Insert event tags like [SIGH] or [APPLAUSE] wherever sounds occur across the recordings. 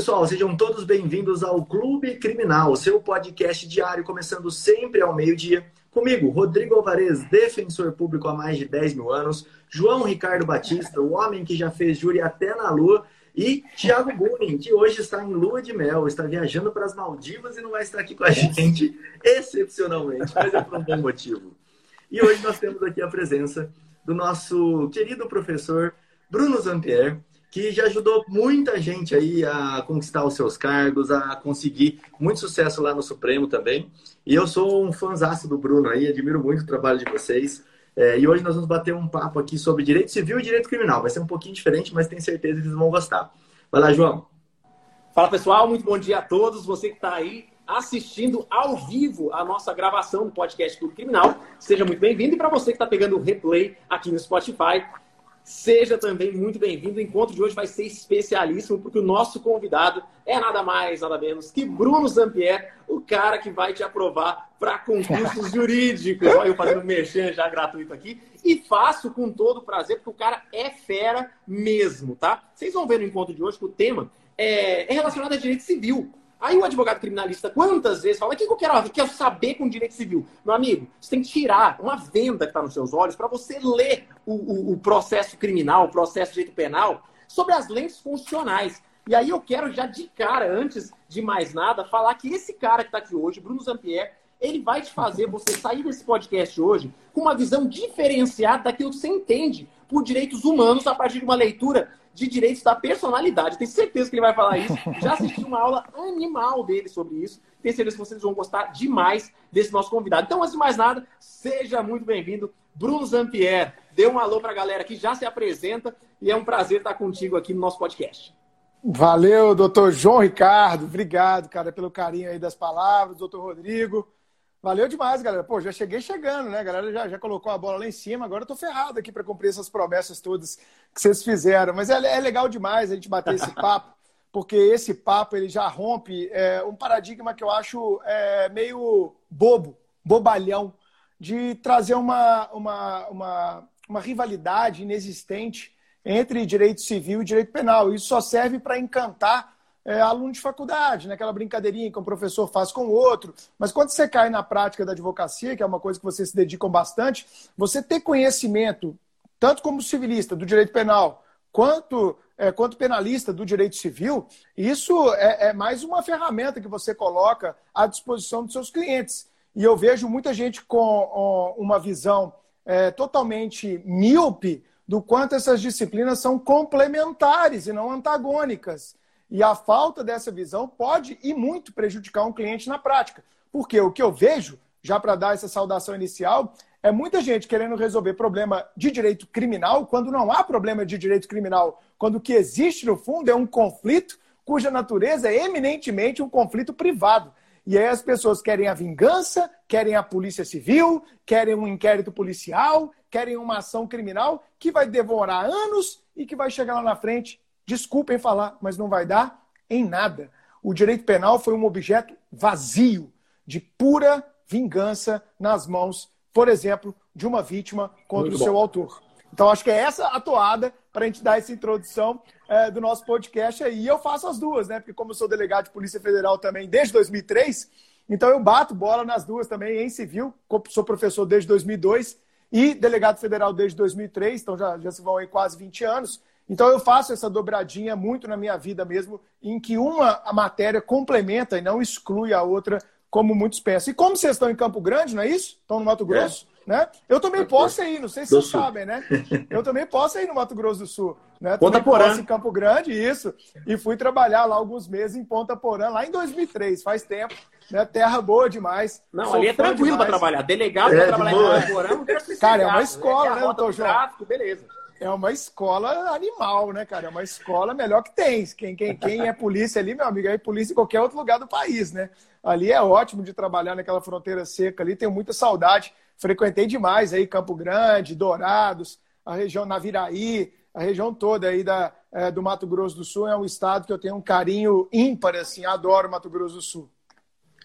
pessoal, sejam todos bem-vindos ao Clube Criminal, seu podcast diário, começando sempre ao meio-dia. Comigo, Rodrigo Alvarez, defensor público há mais de 10 mil anos, João Ricardo Batista, o homem que já fez júri até na lua, e Thiago Bunin, que hoje está em lua de mel, está viajando para as Maldivas e não vai estar aqui com a gente, excepcionalmente, mas é por um bom motivo. E hoje nós temos aqui a presença do nosso querido professor Bruno Zampier, que já ajudou muita gente aí a conquistar os seus cargos, a conseguir muito sucesso lá no Supremo também. E eu sou um fãzaço do Bruno aí, admiro muito o trabalho de vocês. É, e hoje nós vamos bater um papo aqui sobre direito civil e direito criminal. Vai ser um pouquinho diferente, mas tenho certeza que vocês vão gostar. Vai lá, João. Fala pessoal, muito bom dia a todos. Você que está aí assistindo ao vivo a nossa gravação do podcast Clube Criminal, seja muito bem-vindo. E para você que está pegando o replay aqui no Spotify, Seja também muito bem-vindo. O encontro de hoje vai ser especialíssimo, porque o nosso convidado é nada mais, nada menos que Bruno Zampier, o cara que vai te aprovar para concursos [LAUGHS] jurídicos. Olha, eu fazendo merchan já gratuito aqui. E faço com todo prazer, porque o cara é fera mesmo, tá? Vocês vão ver no encontro de hoje que o tema é, é relacionado a direito civil. Aí o advogado criminalista, quantas vezes fala, o que eu quero, eu quero saber com direito civil? Meu amigo, você tem que tirar uma venda que está nos seus olhos para você ler o, o, o, processo criminal, o processo de direito penal, sobre as lentes funcionais. E aí eu quero já de cara, antes de mais nada, falar que esse cara que está aqui hoje, Bruno Zampier, ele vai te fazer você sair desse podcast hoje com uma visão diferenciada daquilo que você entende por direitos humanos a partir de uma leitura de direitos da personalidade. Tenho certeza que ele vai falar isso. [LAUGHS] Já assisti uma aula animal dele sobre isso. Tenho certeza que vocês vão gostar demais desse nosso convidado. Então, antes de mais nada, seja muito bem-vindo, Bruno Zampier. Dê um alô para a galera que já se apresenta e é um prazer estar contigo aqui no nosso podcast. Valeu, doutor João Ricardo. Obrigado, cara, pelo carinho aí das palavras, doutor Rodrigo. Valeu demais, galera. Pô, já cheguei chegando, né? A galera já, já colocou a bola lá em cima. Agora eu tô ferrado aqui para cumprir essas promessas todas que vocês fizeram. Mas é, é legal demais a gente bater esse [LAUGHS] papo, porque esse papo ele já rompe é, um paradigma que eu acho é, meio bobo, bobalhão, de trazer uma, uma, uma, uma rivalidade inexistente entre direito civil e direito penal. Isso só serve para encantar é, aluno de faculdade, né? brincadeirinha que um professor faz com o outro. Mas quando você cai na prática da advocacia, que é uma coisa que vocês se dedicam bastante, você ter conhecimento, tanto como civilista do direito penal, quanto, é, quanto penalista do direito civil, isso é, é mais uma ferramenta que você coloca à disposição dos seus clientes. E eu vejo muita gente com uma visão é, totalmente míope do quanto essas disciplinas são complementares e não antagônicas. E a falta dessa visão pode e muito prejudicar um cliente na prática. Porque o que eu vejo, já para dar essa saudação inicial, é muita gente querendo resolver problema de direito criminal, quando não há problema de direito criminal, quando o que existe no fundo é um conflito cuja natureza é eminentemente um conflito privado. E aí as pessoas querem a vingança, querem a polícia civil, querem um inquérito policial, querem uma ação criminal que vai demorar anos e que vai chegar lá na frente Desculpem falar, mas não vai dar em nada. O direito penal foi um objeto vazio, de pura vingança nas mãos, por exemplo, de uma vítima contra Muito o seu bom. autor. Então, acho que é essa a toada para a gente dar essa introdução é, do nosso podcast aí. E eu faço as duas, né? Porque, como eu sou delegado de Polícia Federal também desde 2003, então eu bato bola nas duas também, em civil. Sou professor desde 2002 e delegado federal desde 2003, então já, já se vão aí quase 20 anos. Então eu faço essa dobradinha muito na minha vida mesmo, em que uma matéria complementa e não exclui a outra, como muitos pensam. E como vocês estão em Campo Grande, não é isso? Estão no Mato Grosso? É. Né? Eu também posso ir, não sei se vocês Sul. sabem, né? [LAUGHS] Eu também posso ir no Mato Grosso do Sul. Né? Ponta Porã. Posso em Campo Grande, isso. E fui trabalhar lá alguns meses em Ponta Porã, lá em 2003, faz tempo. Né? Terra boa demais. Não, Sou ali é tranquilo para trabalhar. Delegado é, para trabalhar em Ponta Porã, não Cara, é uma escola, né, doutor João? Tráfico, beleza é uma escola animal, né, cara? É uma escola melhor que tem. Quem, quem, quem é polícia ali, meu amigo, é polícia em qualquer outro lugar do país, né? Ali é ótimo de trabalhar naquela fronteira seca ali, tenho muita saudade. Frequentei demais aí Campo Grande, Dourados, a região Naviraí, a região toda aí da, é, do Mato Grosso do Sul é um estado que eu tenho um carinho ímpar, assim, adoro Mato Grosso do Sul.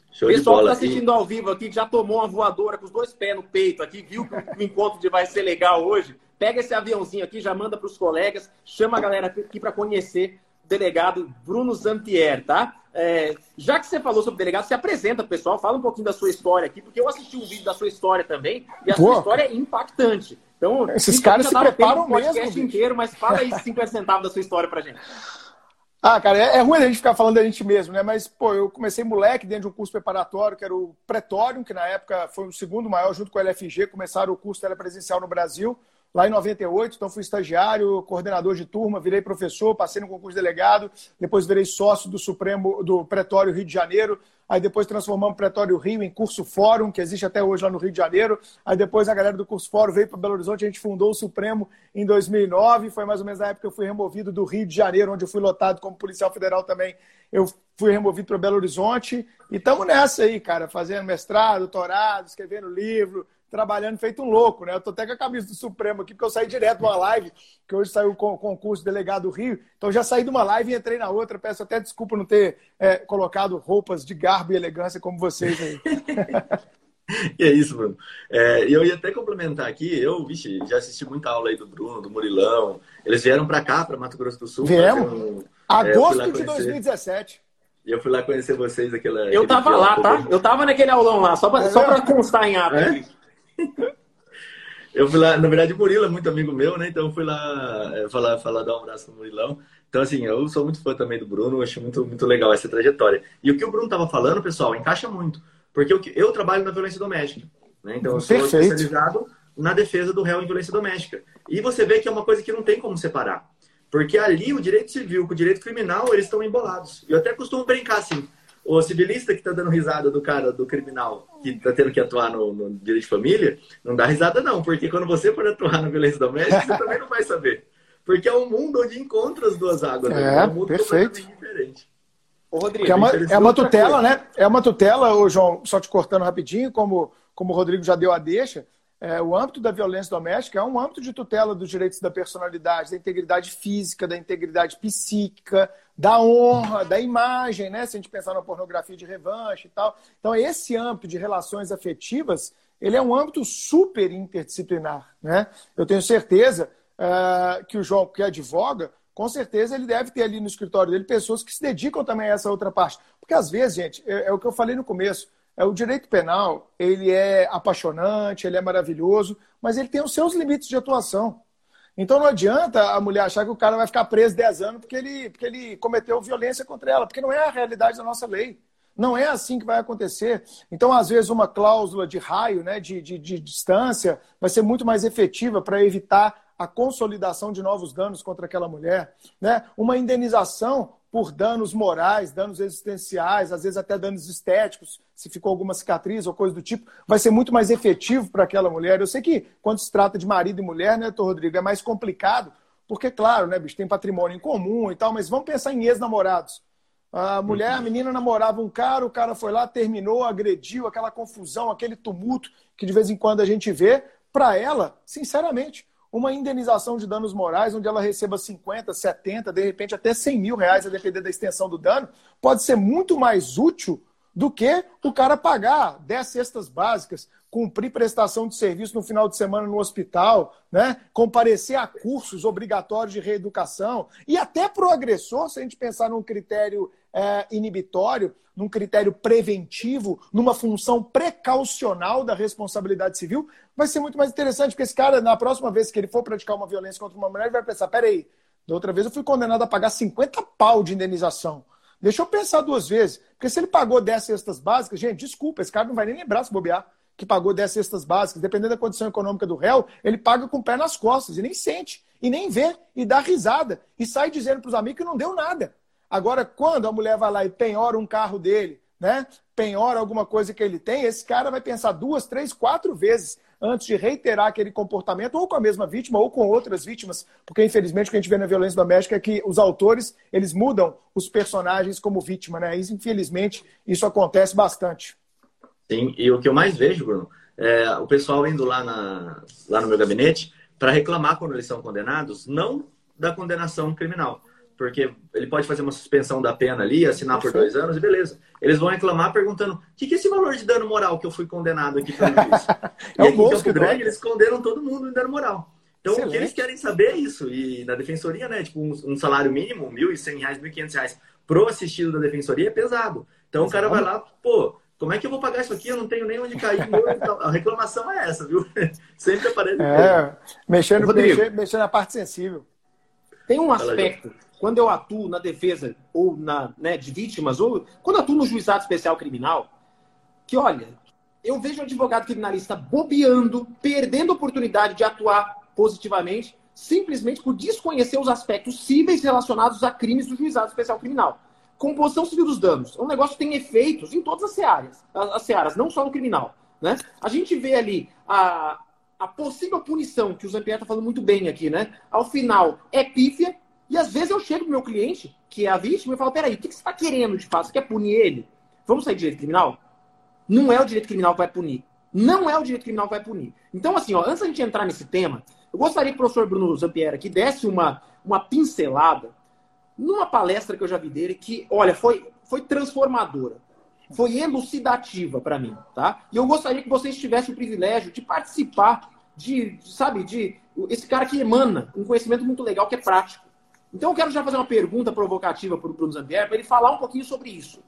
Show Pessoal que está assistindo ao vivo aqui, que já tomou uma voadora com os dois pés no peito aqui, viu que o encontro vai ser legal hoje. Pega esse aviãozinho aqui, já manda para os colegas, chama a galera aqui para conhecer delegado Bruno Zampier, tá? É, já que você falou sobre delegado, se apresenta, pessoal, fala um pouquinho da sua história aqui, porque eu assisti um vídeo da sua história também, e a Pô. sua história é impactante. Então, esses caras se preparam um podcast mesmo, inteiro, mas fala aí [LAUGHS] 50 centavos da sua história pra gente. Ah, cara, é, é, ruim a gente ficar falando da gente mesmo, né? Mas, pô, eu comecei moleque dentro de um curso preparatório, que era o Pretório, que na época foi o segundo maior, junto com o LFG, começaram o curso telepresencial no Brasil lá em 98, então fui estagiário, coordenador de turma, virei professor, passei no concurso de delegado, depois virei sócio do Supremo do Pretório Rio de Janeiro, aí depois transformamos o Pretório Rio em curso Fórum, que existe até hoje lá no Rio de Janeiro, aí depois a galera do curso Fórum veio para Belo Horizonte, a gente fundou o Supremo em 2009, foi mais ou menos na época que eu fui removido do Rio de Janeiro, onde eu fui lotado como policial federal também, eu fui removido para Belo Horizonte, e estamos nessa aí, cara, fazendo mestrado, doutorado, escrevendo livro, trabalhando feito um louco, né? Eu tô até com a camisa do Supremo aqui, porque eu saí direto de uma live, que hoje saiu com o concurso delegado do Rio. Então já saí de uma live e entrei na outra. Peço até desculpa não ter é, colocado roupas de garbo e elegância como vocês aí. [LAUGHS] e é isso, Bruno. É, eu ia até complementar aqui, eu, vixe, já assisti muita aula aí do Bruno, do Murilão. Eles vieram para cá, para Mato Grosso do Sul. Viemos. Um, Agosto é, de 2017. E eu fui lá conhecer vocês aquela. Eu tava lá, tá? Eu tava naquele aulão lá, só pra, é só pra constar em ato. É? [LAUGHS] eu fui lá, na verdade, o Murilo é muito amigo meu, né? Então eu fui lá é, falar, falar, dar um abraço no Murilão. Então, assim, eu sou muito fã também do Bruno, acho muito, muito legal essa trajetória. E o que o Bruno estava falando, pessoal, encaixa muito. Porque eu, eu trabalho na violência doméstica. Né? Então, eu sou Perfeito. especializado na defesa do réu em violência doméstica. E você vê que é uma coisa que não tem como separar. Porque ali o direito civil com o direito criminal, eles estão embolados. Eu até costumo brincar assim, o civilista que está dando risada do cara, do criminal, que está tendo que atuar no, no, direito de família, não dá risada não, porque quando você for atuar na violência doméstica, você também não vai saber. Porque é um mundo onde encontra as duas águas. Né? É, né? é um mundo perfeito. diferente. Ô, Rodrigo, é uma, é uma tutela, né? É uma tutela, ô, João, só te cortando rapidinho, como, como o Rodrigo já deu a deixa, é, o âmbito da violência doméstica é um âmbito de tutela dos direitos da personalidade, da integridade física, da integridade psíquica, da honra, da imagem, né? Se a gente pensar na pornografia de revanche e tal. Então, esse âmbito de relações afetivas, ele é um âmbito super interdisciplinar, né? Eu tenho certeza uh, que o João, que advoga, com certeza ele deve ter ali no escritório dele pessoas que se dedicam também a essa outra parte. Porque às vezes, gente, é, é o que eu falei no começo, é, o direito penal, ele é apaixonante, ele é maravilhoso, mas ele tem os seus limites de atuação. Então não adianta a mulher achar que o cara vai ficar preso 10 anos porque ele, porque ele cometeu violência contra ela, porque não é a realidade da nossa lei. Não é assim que vai acontecer. Então, às vezes, uma cláusula de raio, né, de, de, de distância, vai ser muito mais efetiva para evitar a consolidação de novos danos contra aquela mulher. Né? Uma indenização por danos morais, danos existenciais, às vezes até danos estéticos, se ficou alguma cicatriz ou coisa do tipo, vai ser muito mais efetivo para aquela mulher. Eu sei que quando se trata de marido e mulher, né, doutor Rodrigo, é mais complicado, porque, claro, né, bicho, tem patrimônio em comum e tal, mas vamos pensar em ex-namorados. A mulher, a menina namorava um cara, o cara foi lá, terminou, agrediu, aquela confusão, aquele tumulto que de vez em quando a gente vê. Para ela, sinceramente, uma indenização de danos morais, onde ela receba 50, 70, de repente até 100 mil reais, a depender da extensão do dano, pode ser muito mais útil do que o cara pagar 10 cestas básicas, cumprir prestação de serviço no final de semana no hospital, né? comparecer a cursos obrigatórios de reeducação e até para o agressor, se a gente pensar num critério é, inibitório, num critério preventivo, numa função precaucional da responsabilidade civil, vai ser muito mais interessante, porque esse cara, na próxima vez que ele for praticar uma violência contra uma mulher, ele vai pensar: peraí, da outra vez eu fui condenado a pagar 50 pau de indenização. Deixa eu pensar duas vezes. Porque se ele pagou 10 cestas básicas, gente, desculpa, esse cara não vai nem lembrar se bobear que pagou 10 cestas básicas. Dependendo da condição econômica do réu, ele paga com o pé nas costas e nem sente, e nem vê, e dá risada, e sai dizendo para os amigos que não deu nada. Agora, quando a mulher vai lá e penhora um carro dele, né? Penhora alguma coisa que ele tem, esse cara vai pensar duas, três, quatro vezes antes de reiterar aquele comportamento, ou com a mesma vítima, ou com outras vítimas, porque infelizmente o que a gente vê na violência doméstica é que os autores, eles mudam os personagens como vítima, né? Isso, infelizmente, isso acontece bastante. Sim, e o que eu mais vejo, Bruno, é o pessoal indo lá, na, lá no meu gabinete para reclamar quando eles são condenados, não da condenação criminal, porque ele pode fazer uma suspensão da pena ali, assinar por dois anos e beleza. Eles vão reclamar perguntando: o que, que é esse valor de dano moral que eu fui condenado aqui pelo juiz? [LAUGHS] é e aqui em Campo Grande, eles condenam todo mundo em dano moral. Então, Excelente. o que eles querem saber é isso. E na defensoria, né, tipo, um, um salário mínimo, R$ 1.100, R$ 1.500 pro assistido da defensoria é pesado. Então, Exato. o cara vai lá, pô, como é que eu vou pagar isso aqui? Eu não tenho nem onde cair. a reclamação é essa, viu? [LAUGHS] Sempre aparece. É, mexendo, mexendo, mexendo na parte sensível. Tem um aspecto, quando eu atuo na defesa ou na né, de vítimas, ou quando atuo no juizado especial criminal, que olha, eu vejo o advogado criminalista bobeando, perdendo a oportunidade de atuar positivamente, simplesmente por desconhecer os aspectos cíveis relacionados a crimes do juizado especial criminal. Composição civil dos danos. É um negócio que tem efeitos em todas as searas, as searas, não só no criminal. Né? A gente vê ali a, a possível punição, que o Zampier está falando muito bem aqui, né? Ao final, é pífia, e às vezes eu chego pro meu cliente, que é a vítima, e falo, peraí, o que, você está querendo de fato? Você quer punir ele? Vamos sair de direito criminal? Não é o direito criminal que vai punir. Não é o direito criminal que vai punir. Então, assim, ó, antes da gente entrar nesse tema, eu gostaria que o professor Bruno Zampier aqui desse uma, uma pincelada numa palestra que eu já vi dele, que, olha, foi, foi transformadora. Foi elucidativa para mim, tá? E eu gostaria que vocês tivessem o privilégio de participar de, sabe, de esse cara que emana um conhecimento muito legal que é prático. Então eu quero já fazer uma pergunta provocativa para o Bruno Zampier, para ele falar um pouquinho sobre isso.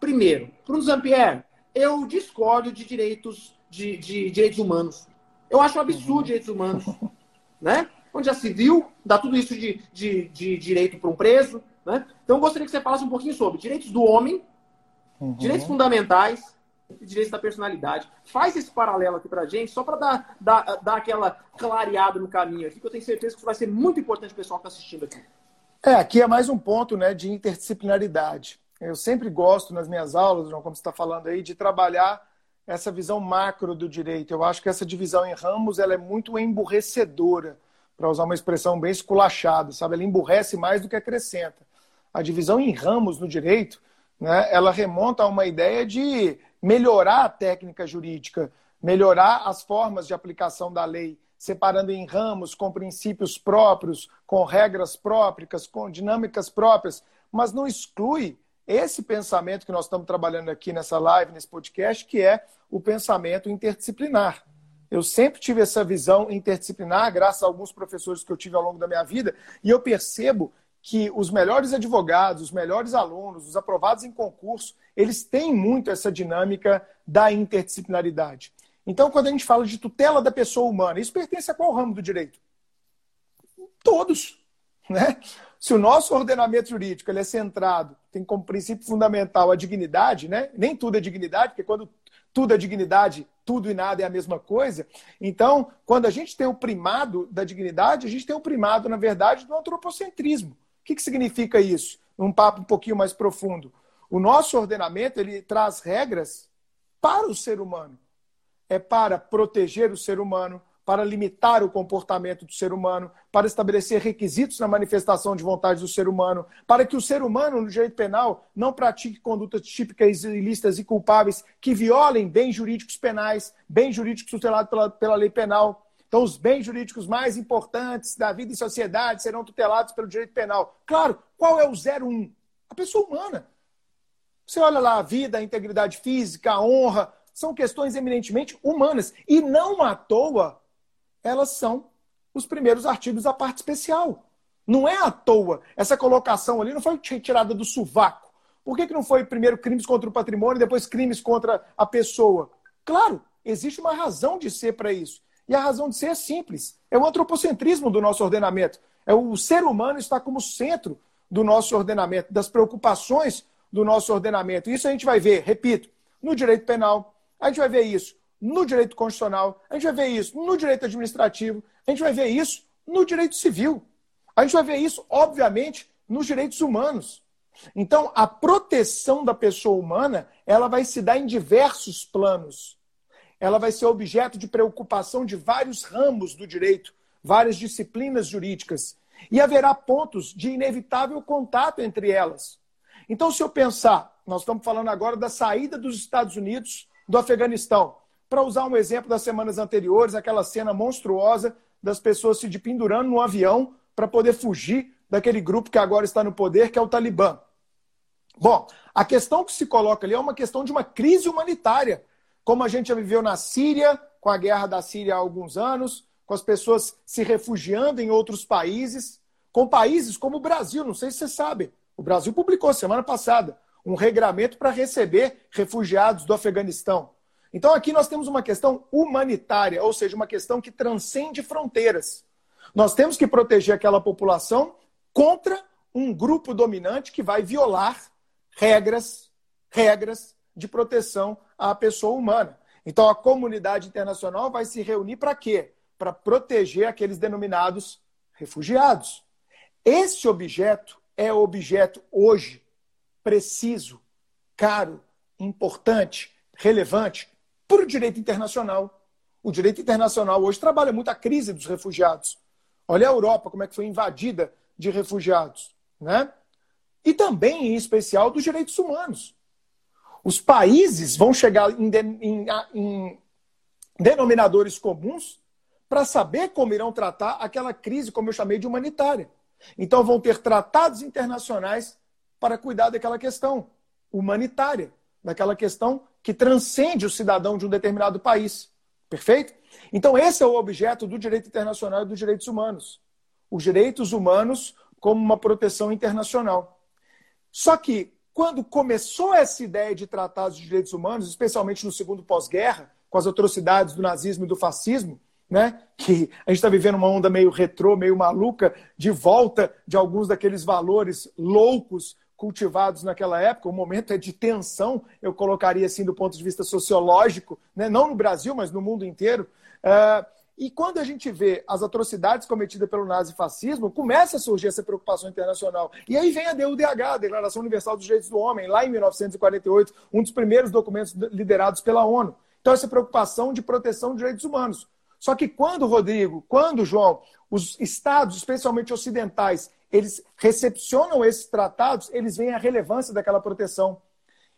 Primeiro, Bruno Zampier, eu discordo de direitos, de, de direitos humanos. Eu acho um absurdo uhum. direitos humanos. [LAUGHS] Né? Onde já se viu, dá tudo isso de, de, de direito para um preso. Né? Então eu gostaria que você falasse um pouquinho sobre direitos do homem, uhum. direitos fundamentais e direitos da personalidade. Faz esse paralelo aqui para gente, só para dar, dar, dar aquela clareada no caminho aqui, que eu tenho certeza que isso vai ser muito importante para o pessoal que está assistindo aqui. É, aqui é mais um ponto né, de interdisciplinaridade. Eu sempre gosto nas minhas aulas, como você está falando aí, de trabalhar essa visão macro do direito. Eu acho que essa divisão em ramos ela é muito emburrecedora, para usar uma expressão bem esculachada, sabe? Ela emburrece mais do que acrescenta. A divisão em ramos no direito, né, ela remonta a uma ideia de melhorar a técnica jurídica, melhorar as formas de aplicação da lei, separando em ramos com princípios próprios, com regras próprias, com dinâmicas próprias, mas não exclui esse pensamento que nós estamos trabalhando aqui nessa live, nesse podcast, que é o pensamento interdisciplinar. Eu sempre tive essa visão interdisciplinar, graças a alguns professores que eu tive ao longo da minha vida, e eu percebo que os melhores advogados, os melhores alunos, os aprovados em concurso, eles têm muito essa dinâmica da interdisciplinaridade. Então, quando a gente fala de tutela da pessoa humana, isso pertence a qual ramo do direito? Todos. Né? Se o nosso ordenamento jurídico ele é centrado, tem como princípio fundamental a dignidade, né? nem tudo é dignidade, porque quando tudo é dignidade, tudo e nada é a mesma coisa. Então, quando a gente tem o primado da dignidade, a gente tem o primado, na verdade, do antropocentrismo. O que, que significa isso? Um papo um pouquinho mais profundo. O nosso ordenamento ele traz regras para o ser humano. É para proteger o ser humano, para limitar o comportamento do ser humano, para estabelecer requisitos na manifestação de vontade do ser humano, para que o ser humano, no direito penal, não pratique condutas típicas ilícitas e culpáveis que violem bens jurídicos penais, bens jurídicos tutelados pela, pela lei penal. Então, os bens jurídicos mais importantes da vida e sociedade serão tutelados pelo direito penal. Claro, qual é o 01? A pessoa humana. Você olha lá a vida, a integridade física, a honra, são questões eminentemente humanas. E não à toa elas são os primeiros artigos da parte especial. Não é à toa. Essa colocação ali não foi retirada do sovaco. Por que, que não foi primeiro crimes contra o patrimônio e depois crimes contra a pessoa? Claro, existe uma razão de ser para isso. E a razão de ser é simples. É o antropocentrismo do nosso ordenamento. É o ser humano está como centro do nosso ordenamento, das preocupações do nosso ordenamento. Isso a gente vai ver, repito, no direito penal, a gente vai ver isso no direito constitucional, a gente vai ver isso no direito administrativo, a gente vai ver isso no direito civil. A gente vai ver isso, obviamente, nos direitos humanos. Então, a proteção da pessoa humana, ela vai se dar em diversos planos. Ela vai ser objeto de preocupação de vários ramos do direito, várias disciplinas jurídicas. E haverá pontos de inevitável contato entre elas. Então, se eu pensar, nós estamos falando agora da saída dos Estados Unidos do Afeganistão. Para usar um exemplo das semanas anteriores, aquela cena monstruosa das pessoas se pendurando no avião para poder fugir daquele grupo que agora está no poder, que é o Talibã. Bom, a questão que se coloca ali é uma questão de uma crise humanitária, como a gente já viveu na Síria, com a guerra da Síria há alguns anos, com as pessoas se refugiando em outros países, com países como o Brasil, não sei se vocês sabem. O Brasil publicou semana passada um regramento para receber refugiados do Afeganistão. Então aqui nós temos uma questão humanitária, ou seja, uma questão que transcende fronteiras. Nós temos que proteger aquela população contra um grupo dominante que vai violar regras, regras de proteção à pessoa humana. Então a comunidade internacional vai se reunir para quê? Para proteger aqueles denominados refugiados. Esse objeto é objeto hoje preciso, caro, importante, relevante para o direito internacional. O direito internacional hoje trabalha muito a crise dos refugiados. Olha a Europa, como é que foi invadida de refugiados. Né? E também, em especial, dos direitos humanos. Os países vão chegar em, em, em denominadores comuns para saber como irão tratar aquela crise, como eu chamei de humanitária. Então, vão ter tratados internacionais para cuidar daquela questão humanitária, daquela questão que transcende o cidadão de um determinado país. Perfeito? Então, esse é o objeto do direito internacional e dos direitos humanos. Os direitos humanos como uma proteção internacional. Só que, quando começou essa ideia de tratados de direitos humanos, especialmente no segundo pós-guerra, com as atrocidades do nazismo e do fascismo, né? que a gente está vivendo uma onda meio retrô, meio maluca, de volta de alguns daqueles valores loucos cultivados naquela época, o momento é de tensão, eu colocaria assim do ponto de vista sociológico, né? não no Brasil, mas no mundo inteiro. Uh, e quando a gente vê as atrocidades cometidas pelo nazifascismo, começa a surgir essa preocupação internacional. E aí vem a DUDH, a Declaração Universal dos Direitos do Homem, lá em 1948, um dos primeiros documentos liderados pela ONU. Então, essa preocupação de proteção de direitos humanos. Só que quando, Rodrigo, quando, João, os estados, especialmente ocidentais, eles recepcionam esses tratados, eles veem a relevância daquela proteção.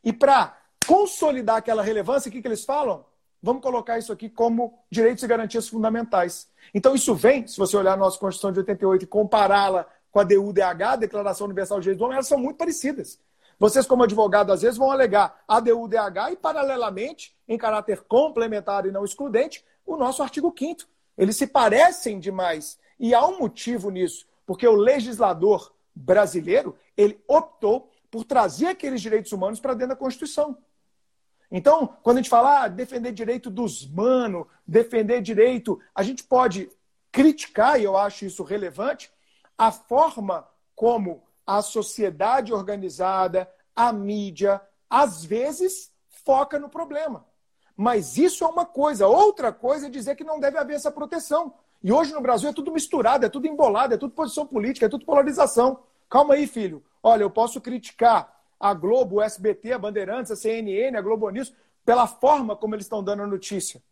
E para consolidar aquela relevância, o que, que eles falam? Vamos colocar isso aqui como direitos e garantias fundamentais. Então, isso vem, se você olhar a nossa Constituição de 88 e compará-la com a DUDH, Declaração Universal dos Direitos do Homem, elas são muito parecidas. Vocês, como advogado, às vezes vão alegar a DUDH e, paralelamente, em caráter complementar e não excludente, o nosso artigo 5 Eles se parecem demais. E há um motivo nisso. Porque o legislador brasileiro, ele optou por trazer aqueles direitos humanos para dentro da Constituição. Então, quando a gente fala ah, defender direito dos manos, defender direito, a gente pode criticar, e eu acho isso relevante, a forma como a sociedade organizada, a mídia, às vezes foca no problema. Mas isso é uma coisa. Outra coisa é dizer que não deve haver essa proteção. E hoje no Brasil é tudo misturado, é tudo embolado, é tudo posição política, é tudo polarização. Calma aí, filho. Olha, eu posso criticar a Globo, o SBT, a Bandeirantes, a CNN, a Globo News, pela forma como eles estão dando a notícia.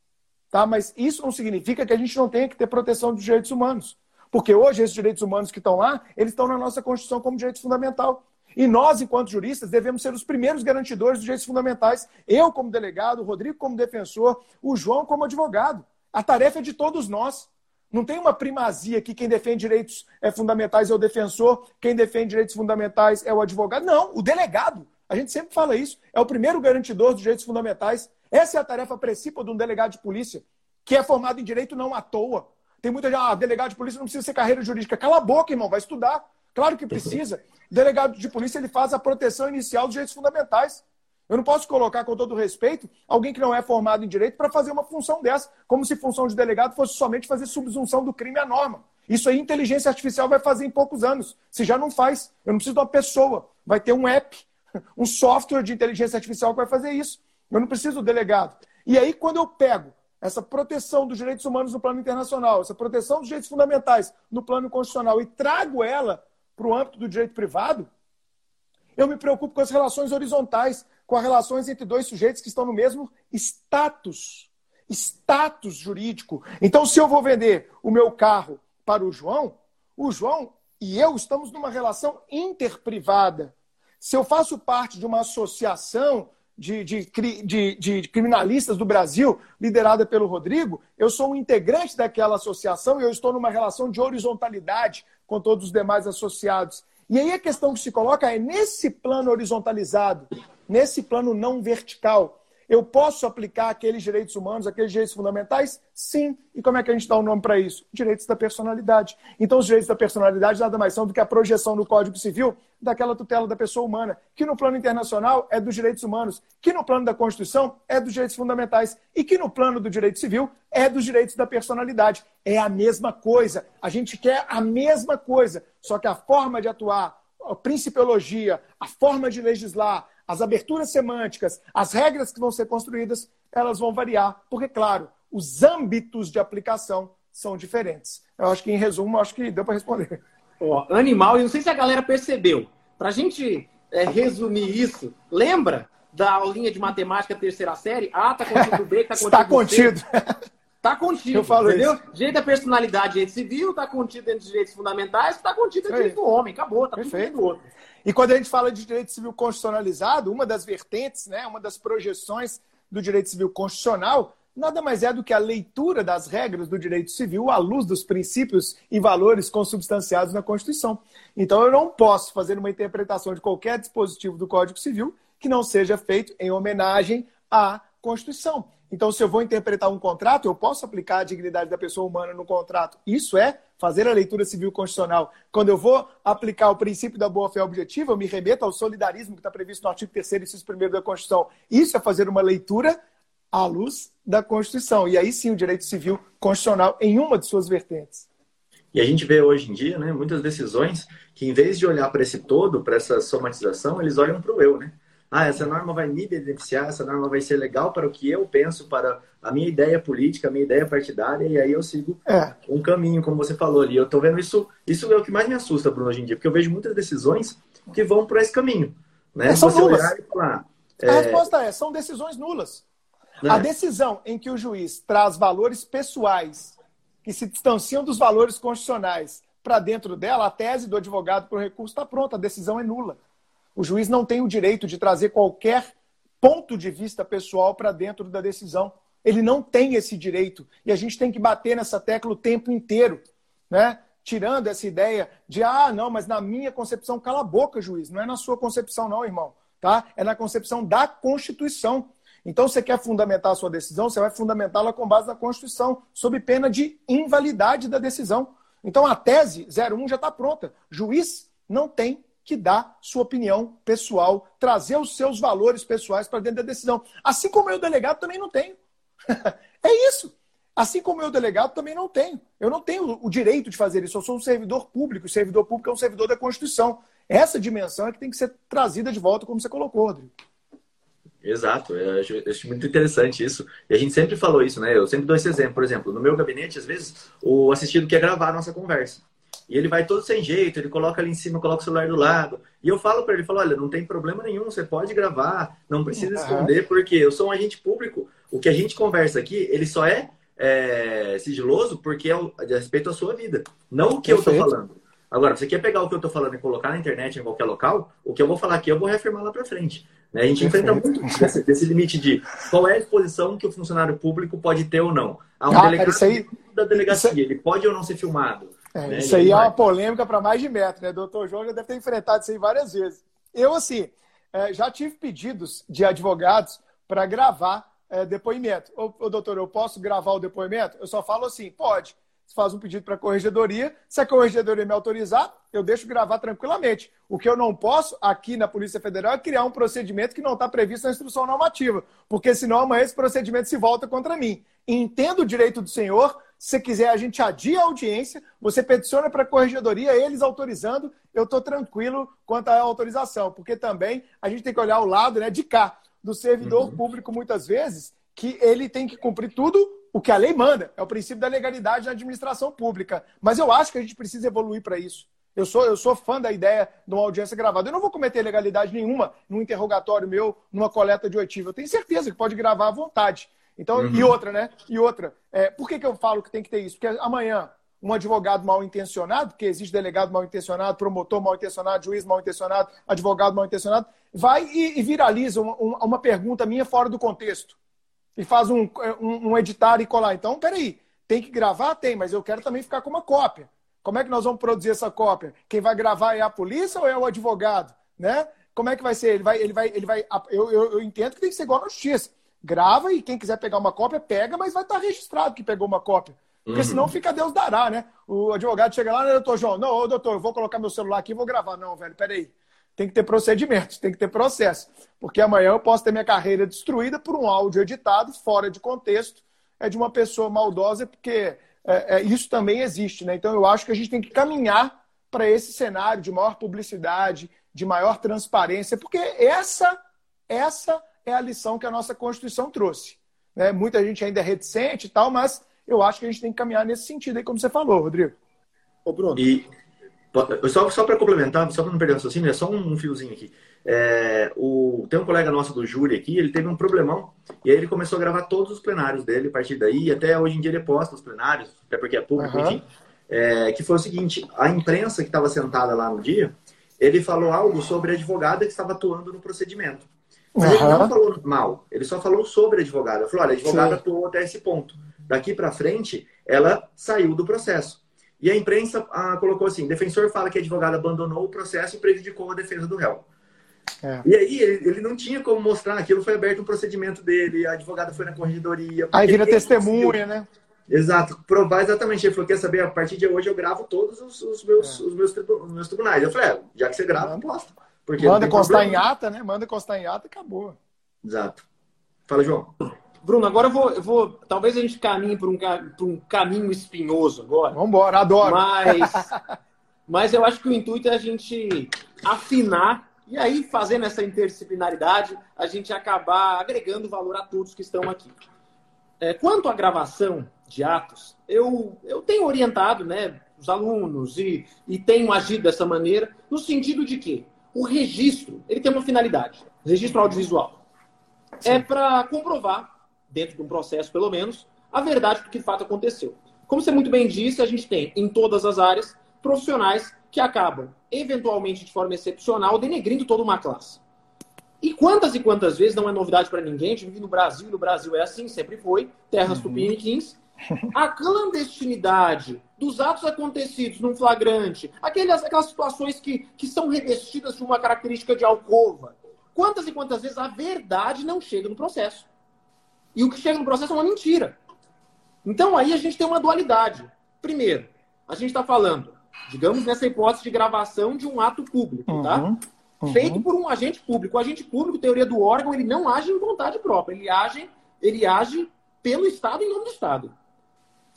Tá? Mas isso não significa que a gente não tenha que ter proteção dos direitos humanos. Porque hoje esses direitos humanos que estão lá, eles estão na nossa Constituição como direito fundamental. E nós, enquanto juristas, devemos ser os primeiros garantidores dos direitos fundamentais. Eu, como delegado, o Rodrigo, como defensor, o João, como advogado. A tarefa é de todos nós. Não tem uma primazia aqui, quem defende direitos é, fundamentais é o defensor, quem defende direitos fundamentais é o advogado. Não, o delegado. A gente sempre fala isso. É o primeiro garantidor dos direitos fundamentais. Essa é a tarefa principal de um delegado de polícia, que é formado em direito não à toa. Tem muita gente, ah, delegado de polícia não precisa ser carreira jurídica. Cala a boca, irmão, vai estudar. Claro que precisa. O delegado de polícia ele faz a proteção inicial dos direitos fundamentais. Eu não posso colocar, com todo respeito, alguém que não é formado em direito para fazer uma função dessa, como se função de delegado fosse somente fazer subsunção do crime à norma. Isso aí, inteligência artificial vai fazer em poucos anos. Se já não faz, eu não preciso de uma pessoa. Vai ter um app, [LAUGHS] um software de inteligência artificial que vai fazer isso. Eu não preciso do delegado. E aí, quando eu pego essa proteção dos direitos humanos no plano internacional, essa proteção dos direitos fundamentais no plano constitucional e trago ela para o âmbito do direito privado, eu me preocupo com as relações horizontais, com as relações entre dois sujeitos que estão no mesmo status. Status jurídico. Então, se eu vou vender o meu carro para o João, o João e eu estamos numa relação interprivada. Se eu faço parte de uma associação de, de, de, de, criminalistas do Brasil, liderada pelo Rodrigo, eu sou um integrante daquela associação e eu estou numa relação de horizontalidade com todos os demais associados. E aí a questão que se coloca é nesse plano horizontalizado, nesse plano não vertical, Eu posso aplicar aqueles direitos humanos, aqueles direitos fundamentais? Sim. E como é que a gente dá o um nome para isso? Direitos da personalidade. Então, os direitos da personalidade nada mais são do que a projeção no Código Civil daquela tutela da pessoa humana, que no plano internacional é dos direitos humanos, que no plano da Constituição é dos direitos fundamentais e que no plano do direito civil é dos direitos da personalidade. É a mesma coisa. A gente quer a mesma coisa, só que a forma de atuar, a principiologia, a forma de legislar, as aberturas semânticas, as regras que vão ser construídas, elas vão variar, porque, claro, os âmbitos de aplicação são diferentes. Eu acho que, em resumo, acho que deu para responder. Ó, animal, e não sei se a galera percebeu. Para a gente é, resumir isso, lembra da aulinha de matemática terceira série? A está contido B, está [LAUGHS] contido Está contido. Está contido, Eu falo entendeu? isso. Direito da personalidade, direito civil, está contido dentro dos direitos fundamentais, está contido dentro do direito do homem. Acabou, está tudo Perfeito. dentro do outro. E quando a gente fala de direito civil constitucionalizado, uma das vertentes, né, uma das projeções do direito civil constitucional, nada mais é do que a leitura das regras do direito civil à luz dos princípios e valores consubstanciados na Constituição. Então, eu não posso fazer uma interpretação de qualquer dispositivo do Código Civil que não seja feito em homenagem à Constituição. Então, se eu vou interpretar um contrato, eu posso aplicar a dignidade da pessoa humana no contrato. Isso é fazer a leitura civil constitucional. Quando eu vou aplicar o princípio da boa-fé objetiva, eu me remeto ao solidarismo que está previsto no artigo 3 inciso 1 da Constituição. Isso é fazer uma leitura à luz da Constituição. E aí sim o direito civil constitucional em uma de suas vertentes. E a gente vê hoje em dia, né, muitas decisões que, em vez de olhar para esse todo, para essa somatização, eles olham para o eu, né? Ah, essa norma vai me beneficiar, essa norma vai ser legal para o que eu penso, para a minha ideia política, a minha ideia partidária, e aí eu sigo É. um caminho, como você falou ali. Eu tô vendo isso, isso é o que mais me assusta, Bruno, hoje em dia, porque eu vejo muitas decisões que vão por esse caminho. Né? É, são você nulas. olhar e falar. A é, resposta é: são decisões nulas. né? A decisão em que o juiz traz valores pessoais que se distanciam dos valores constitucionais para dentro dela, a tese do advogado para o recurso está pronta, a decisão é nula. O juiz não tem o direito de trazer qualquer ponto de vista pessoal para dentro da decisão. Ele não tem esse direito. E a gente tem que bater nessa tecla o tempo inteiro, né? Tirando essa ideia de, ah, não, mas na minha concepção, cala a boca, juiz. Não é na sua concepção, não, irmão. Tá? É na concepção da Constituição. Então, você quer fundamentar a sua decisão, você vai fundamentá-la com base na Constituição, sob pena de invalidade da decisão. Então, a tese 01 já está pronta. Juiz não tem que dar sua opinião pessoal, trazer os seus valores pessoais para dentro da decisão. Assim como eu, delegado, também não tenho. [LAUGHS] é isso. Assim como eu, delegado, também não tenho. Eu não tenho o direito de fazer isso. Eu sou um servidor público. O servidor público é um servidor da Constituição. Essa dimensão é que tem que ser trazida de volta, como você colocou, Rodrigo. Exato, eu acho, eu acho muito interessante isso. E a gente sempre falou isso, né? Eu sempre dou esse exemplo. Por exemplo, no meu gabinete, às vezes, o assistido quer gravar a nossa conversa. E ele vai todo sem jeito, ele coloca ali em cima, coloca o celular do lado. E eu falo para ele, falo, olha, não tem problema nenhum, você pode gravar, não precisa esconder, porque eu sou um agente público. O que a gente conversa aqui, ele só é, é, sigiloso porque é o- de respeito à sua vida, não o que eu Perfeito. tô falando. Agora, você quer pegar o que eu tô falando e colocar na internet em qualquer local, o que eu vou falar aqui eu vou reafirmar lá para frente. né? A gente enfrenta Perfeito. muito desse, desse limite de qual é a exposição que o funcionário público pode ter ou não. Há um Ah, delegado aí- da delegacia, isso- ele pode ou não ser filmado. É, né? isso aí é uma polêmica para mais de metro, né? Doutor João já deve ter enfrentado isso aí várias vezes. Eu, assim, é, já tive pedidos de advogados para gravar é, depoimento. Ô, ô, doutor, eu posso gravar o depoimento? Eu só falo assim, pode. Você faz um pedido para a corregedoria, se a corregedoria me autorizar, eu deixo gravar tranquilamente. O que eu não posso, aqui na Polícia Federal, é criar um procedimento que não está previsto na instrução normativa, porque senão amanhã esse procedimento se volta contra mim. Entendo o direito do senhor, se você quiser, a gente adia a audiência, você peticiona para a corregedoria, eles autorizando, eu estou tranquilo quanto à autorização, porque também a gente tem que olhar o lado né, de cá, do servidor Uhum. público, muitas vezes, que ele tem que cumprir tudo o que a lei manda. É o princípio da legalidade na administração pública. Mas eu acho que a gente precisa evoluir para isso. Eu sou, eu sou fã da ideia de uma audiência gravada. Eu não vou cometer legalidade nenhuma num interrogatório meu, numa coleta de oitiva. Eu tenho certeza que pode gravar à vontade. Então, Uhum. e outra, né? E outra. É, por que, que eu falo que tem que ter isso? Porque amanhã um advogado mal intencionado, porque existe delegado mal intencionado, promotor mal intencionado, juiz mal intencionado, advogado mal intencionado, vai e, e viraliza uma, uma- pergunta minha fora do contexto. E faz um, um, um editar e colar. Então, peraí, tem que gravar? Tem, mas eu quero também ficar com uma cópia. Como é que nós vamos produzir essa cópia? Quem vai gravar é a polícia ou é o advogado? Né? Como é que vai ser? Ele vai, ele vai, ele vai. Eu, eu, eu entendo que tem que ser igual na justiça. Grava e quem quiser pegar uma cópia, pega, mas vai estar registrado que pegou uma cópia. Porque uhum. senão fica Deus dará, né? O advogado chega lá, né, doutor João? Não, ô, doutor, eu vou colocar meu celular aqui e vou gravar. Não, velho, peraí. Tem que ter procedimentos, tem que ter processo. Porque amanhã eu posso ter minha carreira destruída por um áudio editado, fora de contexto, é de uma pessoa maldosa, porque é, é, isso também existe, né? Então eu acho que a gente tem que caminhar para esse cenário de maior publicidade, de maior transparência, porque essa, essa é a lição que a nossa Constituição trouxe. Né? Muita gente ainda é reticente e tal, mas eu acho que a gente tem que caminhar nesse sentido aí, como você falou, Rodrigo. Ô, Bruno. E só, só para complementar, só para não perder o raciocínio, é só um, fiozinho aqui. É, o, tem um colega nosso do Júri aqui, ele teve um problemão, e aí ele começou a gravar todos os plenários dele a partir daí, e até hoje em dia ele posta os plenários, até porque é público, uhum. enfim. É, que foi o seguinte, a imprensa que estava sentada lá no dia, ele falou algo sobre a advogada que estava atuando no procedimento. Mas uhum. ele não falou mal, ele só falou sobre a advogada. Ele falou, olha, a advogada Sim. atuou até esse ponto. Daqui para frente, ela saiu do processo. E a imprensa ah, colocou assim: defensor fala que a advogada abandonou o processo e prejudicou a defesa do réu. É. E aí ele, ele, não tinha como mostrar aquilo, foi aberto um procedimento dele, a advogada foi na corregedoria. Aí vira testemunha, né? Exato, provar exatamente. Ele falou: quer saber, a partir de hoje eu gravo todos os, os meus, é. os meus, meus tribunais. Eu falei: é, já que você grava, posta. Porque Manda constar problema. em ata, né? Manda constar em ata e acabou. Exato. Fala, João. Bruno, agora eu vou, eu vou. Talvez a gente caminhe por um, por um caminho espinhoso agora. Vamos embora, adoro. Mas, [LAUGHS] mas eu acho que o intuito é a gente afinar e aí, fazendo essa interdisciplinaridade, a gente acabar agregando valor a todos que estão aqui. É, quanto à gravação de atos, eu, eu tenho orientado né, os alunos e, e tenho agido dessa maneira, no sentido de que o registro ele tem uma finalidade, registro audiovisual. Sim. É para comprovar dentro de um processo pelo menos, a verdade do que de fato aconteceu. Como você muito bem disse, a gente tem em todas as áreas profissionais que acabam, eventualmente de forma excepcional, denegrindo toda uma classe. E quantas e quantas vezes, não é novidade para ninguém, a gente vive no Brasil, no Brasil é assim, sempre foi, terras uhum. tupiniquins, a clandestinidade dos atos acontecidos num flagrante, aquelas, aquelas situações que, que são revestidas de uma característica de alcova, quantas e quantas vezes a verdade não chega no processo. E o que chega no processo é uma mentira. Então aí a gente tem uma dualidade. Primeiro, a gente está falando, digamos, nessa hipótese de gravação de um ato público, tá? uhum, tá? Uhum. Feito por um agente público. O agente público, teoria do órgão, ele não age em vontade própria. Ele age, ele age pelo Estado em nome do Estado.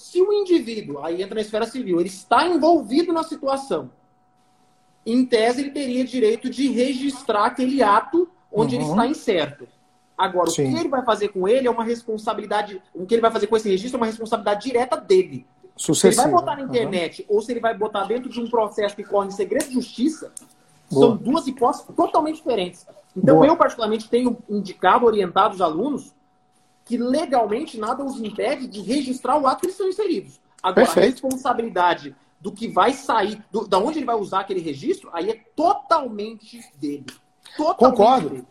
Se o indivíduo, aí entra na esfera civil, ele está envolvido na situação, em tese ele teria direito de registrar aquele ato onde uhum. ele está incerto. Agora, Sim. o que ele vai fazer com ele é uma responsabilidade. O que ele vai fazer com esse registro é uma responsabilidade direta dele. Se ele vai botar na internet uhum. ou se ele vai botar dentro de um processo que corre em segredo de justiça, Boa. são duas hipóteses totalmente diferentes. Então, Boa. eu, particularmente, tenho indicado, orientado os alunos que legalmente nada os impede de registrar o ato que eles estão inseridos. Agora, Perfeito. a responsabilidade do que vai sair, do, da onde ele vai usar aquele registro, aí é totalmente dele. Totalmente Concordo. Dele.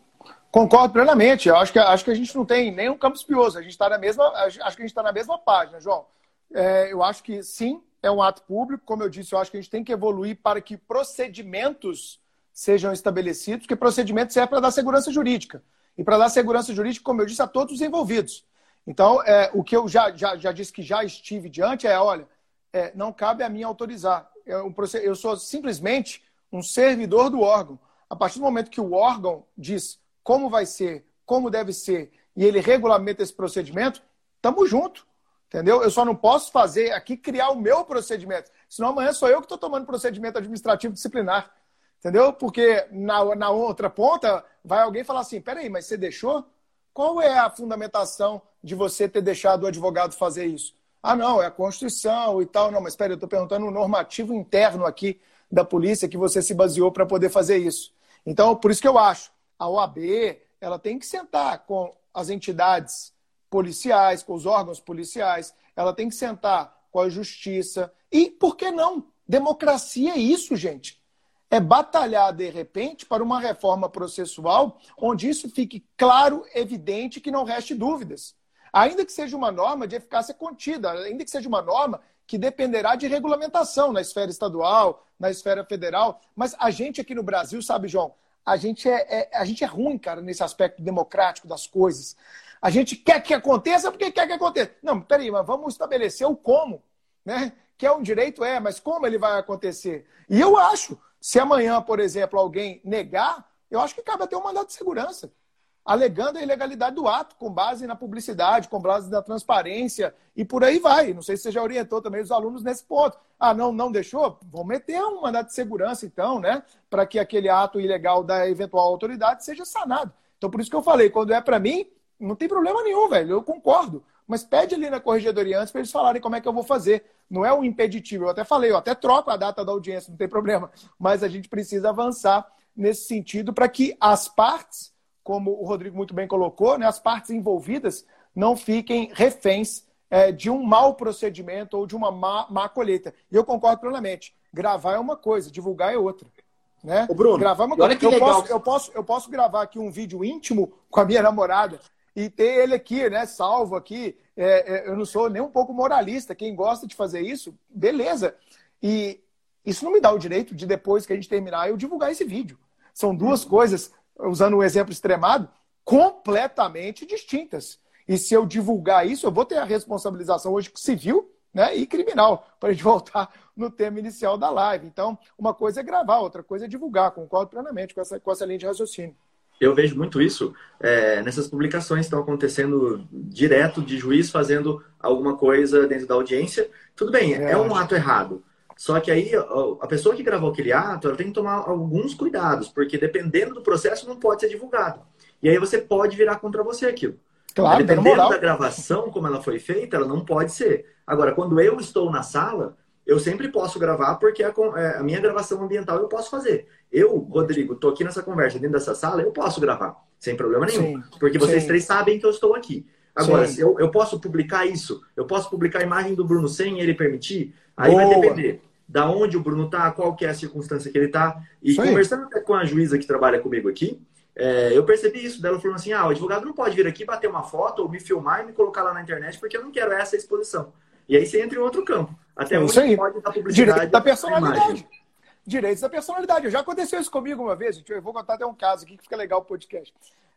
Concordo plenamente. Eu acho que, acho que a gente não tem nenhum campo espioso. A gente está na mesma, acho que a gente está na mesma página, João. É, eu acho que sim, é um ato público. Como eu disse, eu acho que a gente tem que evoluir para que procedimentos sejam estabelecidos, porque procedimentos serve para dar segurança jurídica. E para dar segurança jurídica, como eu disse, a todos os envolvidos. Então, é, o que eu já, já, já disse que já estive diante é, olha, é, não cabe a mim autorizar. Eu, eu sou simplesmente um servidor do órgão. A partir do momento que o órgão diz como vai ser, como deve ser, e ele regulamenta esse procedimento, tamo junto. Entendeu? Eu só não posso fazer aqui criar o meu procedimento. Senão amanhã sou eu que estou tomando procedimento administrativo disciplinar. Entendeu? Porque na, na outra ponta vai alguém falar assim: peraí, mas você deixou? Qual é a fundamentação de você ter deixado o advogado fazer isso? Ah, não, é a Constituição e tal. Não, mas espera, eu estou perguntando o normativo interno aqui da polícia que você se baseou para poder fazer isso. Então, por isso que eu acho a OAB ela tem que sentar com as entidades policiais, com os órgãos policiais, ela tem que sentar com a justiça. E por que não? Democracia é isso, gente. É batalhar, de repente, para uma reforma processual onde isso fique claro, evidente, que não reste dúvidas. Ainda que seja uma norma de eficácia contida, ainda que seja uma norma que dependerá de regulamentação na esfera estadual, na esfera federal. Mas a gente aqui no Brasil, sabe, João, a gente é, é, a gente é ruim, cara, nesse aspecto democrático das coisas. A gente quer que aconteça porque quer que aconteça. Não, peraí, mas vamos estabelecer o como, né? Que é um direito, é, mas como ele vai acontecer? E eu acho, se amanhã, por exemplo, alguém negar, eu acho que cabe até um mandato de segurança, alegando a ilegalidade do ato, com base na publicidade, com base na transparência, e por aí vai. Não sei se você já orientou também os alunos nesse ponto. Ah, não, não deixou? Vamos meter um mandato de segurança, então, né? Para que aquele ato ilegal da eventual autoridade seja sanado. Então, por isso que eu falei, quando é para mim, não tem problema nenhum, velho. Eu concordo. Mas pede ali na corregedoria antes para eles falarem como é que eu vou fazer. Não é um impeditivo. Eu até falei, eu até troco a data da audiência, não tem problema. Mas a gente precisa avançar nesse sentido para que as partes, como o Rodrigo muito bem colocou, né, as partes envolvidas não fiquem reféns é, de um mau procedimento ou de uma má, má colheita. E eu concordo plenamente. Gravar é uma coisa, divulgar é outra. Né? Ô Bruno, gravar é uma coisa. Eu, posso, eu, posso, eu posso gravar aqui um vídeo íntimo com a minha namorada e ter ele aqui, né, salvo aqui. É, é, eu não sou nem um pouco moralista. Quem gosta de fazer isso, beleza. E isso não me dá o direito de, depois que a gente terminar, eu divulgar esse vídeo. São duas coisas, usando um exemplo extremado, completamente distintas. E se eu divulgar isso, eu vou ter a responsabilização hoje civil né, e criminal, para a gente [LAUGHS] voltar no tema inicial da live. Então, uma coisa é gravar, outra coisa é divulgar. Concordo plenamente com essa, com essa linha de raciocínio eu vejo muito isso é, nessas publicações que estão acontecendo direto de juiz fazendo alguma coisa dentro da audiência. Tudo bem, é, é um ato errado. Só que aí a pessoa que gravou aquele ato, ela tem que tomar alguns cuidados, porque dependendo do processo não pode ser divulgado. E aí você pode virar contra você aquilo. Claro, dependendo da gravação, como ela foi feita, ela não pode ser. Agora, quando eu estou na sala, eu sempre posso gravar porque a, é, a, minha gravação ambiental eu posso fazer. Eu, Rodrigo, tô aqui nessa conversa dentro dessa sala, eu posso gravar, sem problema nenhum. Sim, porque vocês sim. três sabem que eu estou aqui. Agora, se eu, eu posso publicar isso, eu posso publicar a imagem do Bruno sem ele permitir, aí Boa. vai depender da onde o Bruno tá, qual que é a circunstância que ele tá. E conversando até com a juíza que trabalha comigo aqui, é, eu percebi isso dela falando assim: ah, o advogado não pode vir aqui bater uma foto ou me filmar e me colocar lá na internet porque eu não quero essa exposição. E aí você entra em outro campo. Até onde aí. pode dar publicidade. Direito da personalidade. Direitos da personalidade. Já aconteceu isso comigo uma vez, gente. Eu vou contar até um caso aqui que fica legal o podcast.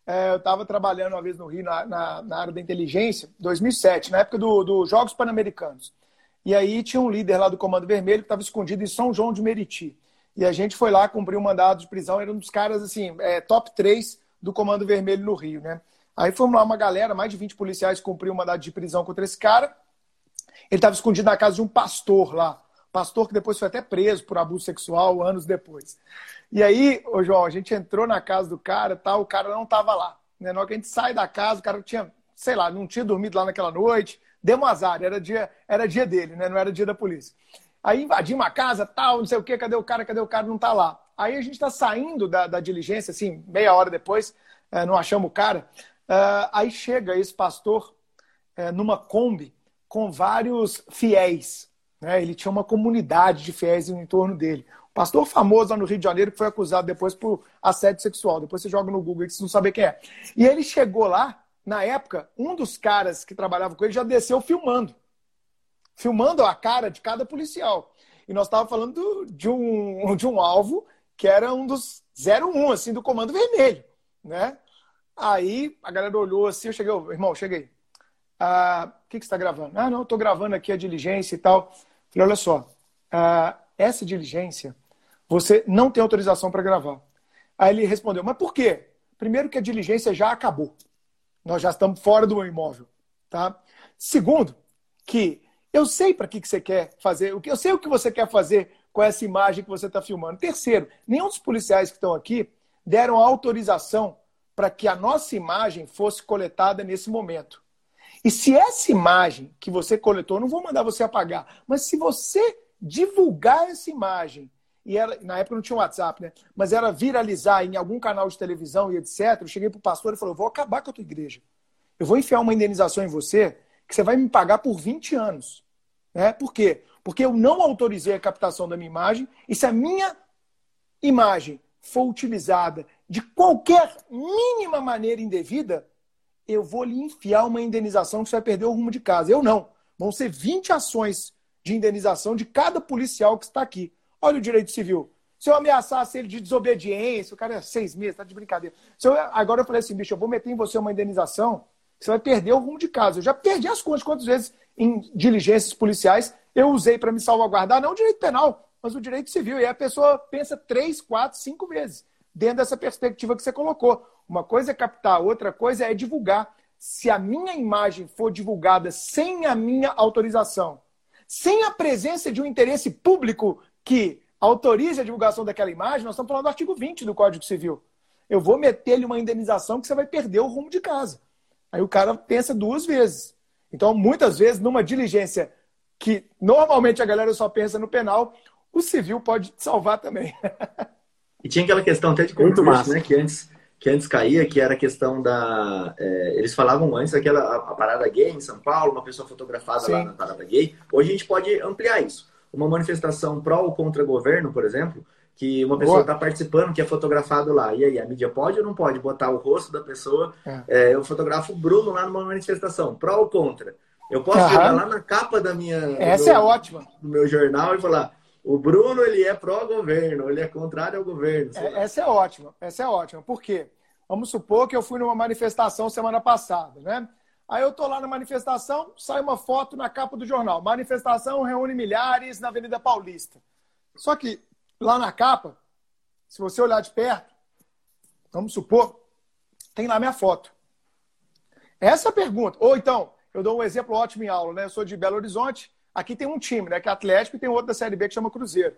É, eu estava trabalhando uma vez no Rio, na, na, na, área da inteligência, 2007, na época dos do Jogos Pan-Americanos. E aí tinha um líder lá do Comando Vermelho que estava escondido em São João de Meriti. E a gente foi lá cumprir um mandado de prisão, era um dos caras, assim, é, top 3 do Comando Vermelho no Rio, né? Aí fomos lá uma galera, mais de 20 policiais cumpriu um mandado de prisão contra esse cara. Ele estava escondido na casa de um pastor lá. Pastor que depois foi até preso por abuso sexual anos depois. E aí, ô João, a gente entrou na casa do cara, tá, o cara não estava lá. Né? Na hora que a gente sai da casa, o cara tinha, sei lá, não tinha dormido lá naquela noite, deu um azar, era dia, era dia dele, né? não era dia da polícia. Aí invadimos uma casa, tal, não sei o quê, cadê o cara, cadê o cara, não tá lá. Aí a gente está saindo da, da, diligência, assim, meia hora depois, é, não achamos o cara. Uh, aí chega esse pastor é, numa Kombi com vários fiéis. Né? Ele tinha uma comunidade de fiéis em torno dele. Um pastor famoso lá no Rio de Janeiro que foi acusado depois por assédio sexual. Depois você joga no Google e você não sabe quem é. E ele chegou lá, na época, um dos caras que trabalhava com ele já desceu filmando. Filmando a cara de cada policial. E nós estávamos falando de um, [LAUGHS] de um alvo que era um dos 01, assim, do Comando Vermelho, né? Aí a galera olhou assim, eu cheguei, irmão, cheguei. Ah, o que, que você está gravando? Ah, não, estou gravando aqui a diligência e tal. Falei, olha só, ah, essa diligência, você não tem autorização para gravar. Aí ele respondeu, mas por quê? Primeiro que a diligência já acabou. Nós já estamos fora do imóvel. Tá? Segundo, que eu sei para que, que você quer fazer, eu sei o que você quer fazer com essa imagem que você está filmando. Terceiro, nenhum dos policiais que estão aqui deram autorização para que a nossa imagem fosse coletada nesse momento. E se essa imagem que você coletou, não vou mandar você apagar, mas se você divulgar essa imagem, e ela, na época não tinha WhatsApp, né? Mas ela viralizar em algum canal de televisão e etc. Eu cheguei para o pastor e falei: eu vou acabar com a tua igreja. Eu vou enfiar uma indenização em você que você vai me pagar por 20 anos. Né? Por quê? Porque eu não autorizei a captação da minha imagem, e se a minha imagem for utilizada de qualquer mínima maneira indevida, eu vou lhe enfiar uma indenização que você vai perder o rumo de casa. Eu não. Vão ser 20 ações de indenização de cada policial que está aqui. Olha o direito civil. Se eu ameaçasse ele de desobediência, o cara é seis meses, tá de brincadeira. Se eu, agora eu falei assim, bicho, eu vou meter em você uma indenização, você vai perder o rumo de casa. Eu já perdi as contas quantas vezes em diligências policiais eu usei para me salvaguardar, não o direito penal, mas o direito civil. E a pessoa pensa três, quatro, cinco vezes dentro dessa perspectiva que você colocou. Uma coisa é captar, outra coisa é divulgar. Se a minha imagem for divulgada sem a minha autorização, sem a presença de um interesse público que autorize a divulgação daquela imagem, nós estamos falando do artigo 20 do Código Civil. Eu vou meter-lhe uma indenização que você vai perder o rumo de casa. Aí o cara pensa duas vezes. Então, muitas vezes, numa diligência que normalmente a galera só pensa no penal, o civil pode salvar também. [LAUGHS] E tinha aquela questão até de concurso, né? Que antes, que antes caía, que era a questão da. É, eles falavam antes daquela a, a, parada gay em São Paulo, uma pessoa fotografada Sim. lá na parada gay. Hoje a gente pode ampliar isso. Uma manifestação pró ou contra governo, por exemplo, que uma pessoa está participando, que é fotografado lá. E aí, a mídia pode ou não pode botar o rosto da pessoa? É. É, eu fotografo o Bruno lá numa manifestação, pró ou contra? Eu posso chegar lá na capa da minha. Essa meu, é ótima. Do meu jornal e falar: o Bruno ele é pró-governo, ele é contrário ao governo. É, essa é ótima, essa é ótima. Por quê? Vamos supor que eu fui numa manifestação semana passada, né? Aí eu tô lá na manifestação, sai uma foto na capa do jornal. Manifestação reúne milhares na Avenida Paulista. Só que lá na capa, se você olhar de perto, vamos supor, tem lá minha foto. Essa é a pergunta. Ou então, eu dou um exemplo ótimo em aula, né? Eu sou de Belo Horizonte, Aqui tem um time, né? Que é Atlético, e tem outro da Série B que chama Cruzeiro.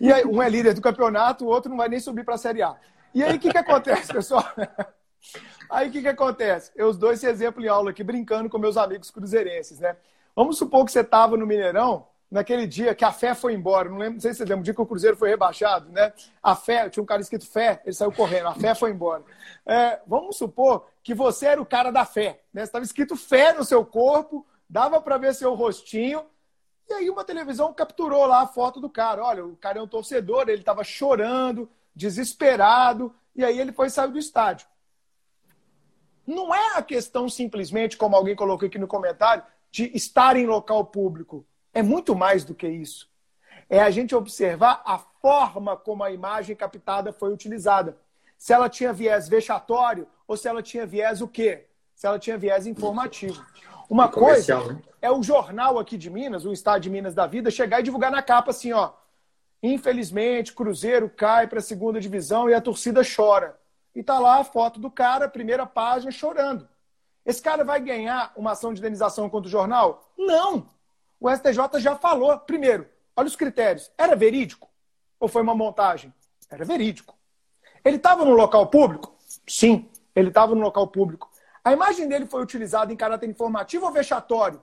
E aí, um é líder do campeonato, o outro não vai nem subir para a Série A. E aí, o que, que acontece, pessoal? [LAUGHS] Aí, o que, que acontece? Eu os dois esse exemplo em aula aqui, brincando com meus amigos cruzeirenses, né? Vamos supor que você estava no Mineirão, naquele dia que a fé foi embora. Não, lembro, não sei se você lembra, o dia que o Cruzeiro foi rebaixado, né? A fé, tinha um cara escrito fé, ele saiu correndo, a fé foi embora. É, vamos supor que você era o cara da fé, né? Estava escrito fé no seu corpo, dava para ver seu rostinho, e aí uma televisão capturou lá a foto do cara. Olha, o cara é um torcedor, ele estava chorando, desesperado, e aí ele foi sair do estádio. Não é a questão simplesmente, como alguém colocou aqui no comentário, de estar em local público. É muito mais do que isso. É a gente observar a forma como a imagem captada foi utilizada. Se ela tinha viés vexatório ou se ela tinha viés o quê? Se ela tinha viés informativo. Uma coisa né? é o jornal aqui de Minas, o Estado de Minas da Vida, chegar e divulgar na capa assim, ó. Infelizmente, Cruzeiro cai para a segunda divisão e a torcida chora. E tá lá a foto do cara, primeira página, chorando. Esse cara vai ganhar uma ação de indenização contra o jornal? Não! O STJ já falou. Primeiro, olha os critérios. Era verídico? Ou foi uma montagem? Era verídico. Ele estava no local público? Sim, ele estava no local público. A imagem dele foi utilizada em caráter informativo ou vexatório?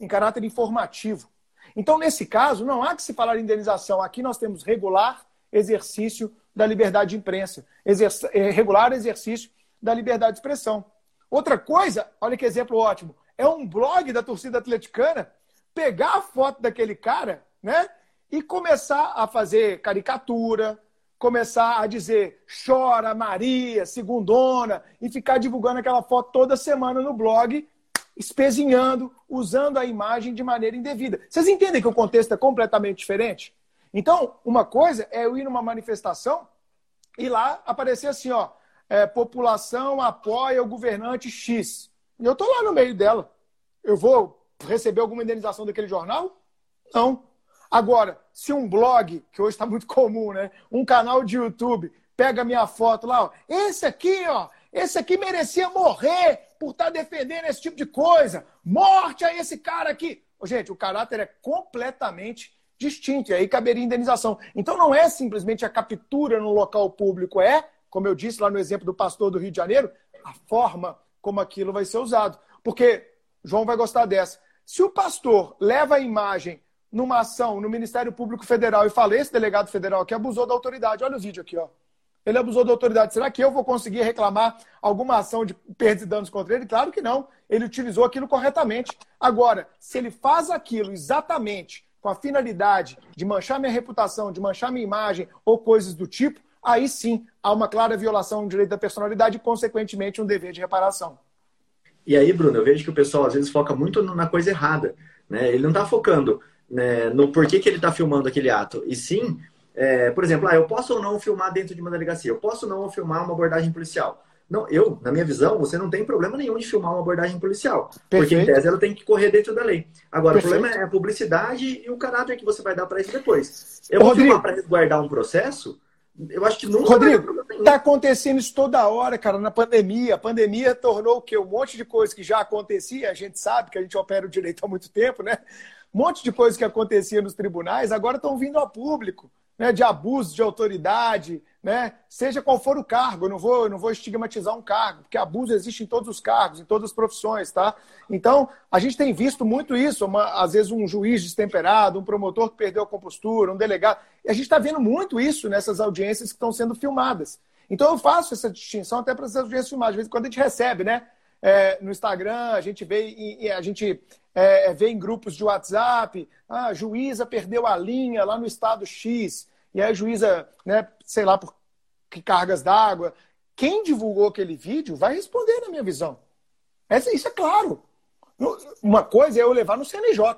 Em caráter informativo. Então, nesse caso, não há que se falar em indenização. Aqui nós temos regular exercício da liberdade de imprensa, eh, regular exercício da liberdade de expressão. Outra coisa, olha que exemplo ótimo, é um blog da torcida atleticana pegar a foto daquele cara, né, e começar a fazer caricatura, começar a dizer chora Maria, segundona, e ficar divulgando aquela foto toda semana no blog, espezinhando, usando a imagem de maneira indevida. Vocês entendem que o contexto é completamente diferente? Então, uma coisa é eu ir numa manifestação e lá aparecer assim, ó, é, população apoia o governante X. E eu tô lá no meio dela. Eu vou receber alguma indenização daquele jornal? Não. Agora, se um blog, que hoje está muito [LAUGHS] comum, né? Um canal de YouTube pega minha foto lá, ó, esse aqui, ó, esse aqui merecia morrer por estar tá defendendo esse tipo de coisa. Morte a esse cara aqui. Gente, o caráter é completamente distinto e aí caberia indenização. Então não é simplesmente a captura no local público, é, como eu disse lá no exemplo do pastor do Rio de Janeiro, a forma como aquilo vai ser usado. Porque João vai gostar dessa. Se o pastor leva a imagem numa ação no Ministério Público Federal e falei, esse delegado federal que abusou da autoridade, olha o vídeo aqui, ó. Ele abusou da autoridade. Será que eu vou conseguir reclamar alguma ação de perdas e danos contra ele? Claro que não. Ele utilizou aquilo corretamente. Agora, se ele faz aquilo exatamente com a finalidade de manchar minha reputação, de manchar minha imagem ou coisas do tipo, aí sim há uma clara violação do direito da personalidade e, consequentemente, um dever de reparação. E aí, Bruno, eu vejo que o pessoal às vezes foca muito na coisa errada. Né? Ele não está focando né, no porquê que ele está filmando aquele ato. E sim, é, por exemplo, ah, eu posso ou não filmar dentro de uma delegacia? Eu posso ou não filmar uma abordagem policial? Não, eu, na minha visão, você não tem problema nenhum de filmar uma abordagem policial. Perfeito. Porque, em tese, ela tem que correr dentro da lei. Agora, Perfeito. o problema é a publicidade e o caráter que você vai dar para isso depois. Eu vou Rodrigo, filmar para resguardar um processo, eu acho que nunca Rodrigo, está acontecendo isso toda hora, cara, na pandemia. A pandemia tornou o quê? Um monte de coisa que já acontecia, a gente sabe que a gente opera o direito há muito tempo, né? Um monte de coisas que acontecia nos tribunais agora estão vindo a público né, de abuso de autoridade, né, seja qual for o cargo, eu não vou, eu não vou estigmatizar um cargo, porque abuso existe em todos os cargos, em todas as profissões, tá? Então, a gente tem visto muito isso, uma, às vezes um juiz destemperado, um promotor que perdeu a compostura, um delegado, e a gente está vendo muito isso nessas audiências que estão sendo filmadas. Então, eu faço essa distinção até para essas audiências filmadas. De vez em quando a gente recebe, né? É, no Instagram, a gente vê, e, a gente é, vê em grupos de WhatsApp, ah, a juíza perdeu a linha lá no estado X, e aí a juíza, né, sei lá por que cargas d'água. Quem divulgou aquele vídeo vai responder, na minha visão. Essa, isso é claro. Uma coisa é eu levar no CNJ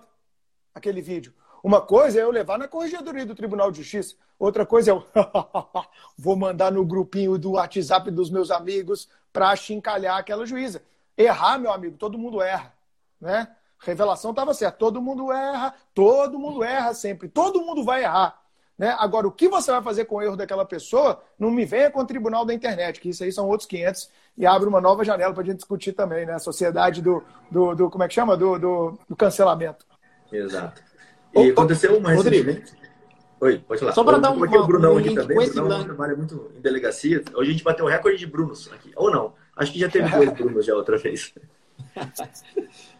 aquele vídeo. Uma coisa é eu levar na corregedoria do Tribunal de Justiça. Outra coisa é eu [LAUGHS] vou mandar no grupinho do WhatsApp dos meus amigos para chincalhar aquela juíza. Errar, meu amigo, todo mundo erra. Né? Revelação estava certa. Todo mundo erra, todo mundo erra sempre. Todo mundo vai errar. Né? Agora, o que você vai fazer com o erro daquela pessoa, não me venha com o tribunal da internet, que isso aí são outros 500 e abre uma nova janela para a gente discutir também, né? A sociedade do, do, do, como é que chama? Do, do, do cancelamento. Exato. E Ô, aconteceu uma recentemente... Oi, pode falar. Só para dar um, aqui o Brunão um aqui também. O Brunão trabalha muito em delegacia. Hoje a gente bateu o recorde de Brunos aqui. Ou não. Acho que já teve dois [LAUGHS] Brunos já outra vez. [LAUGHS]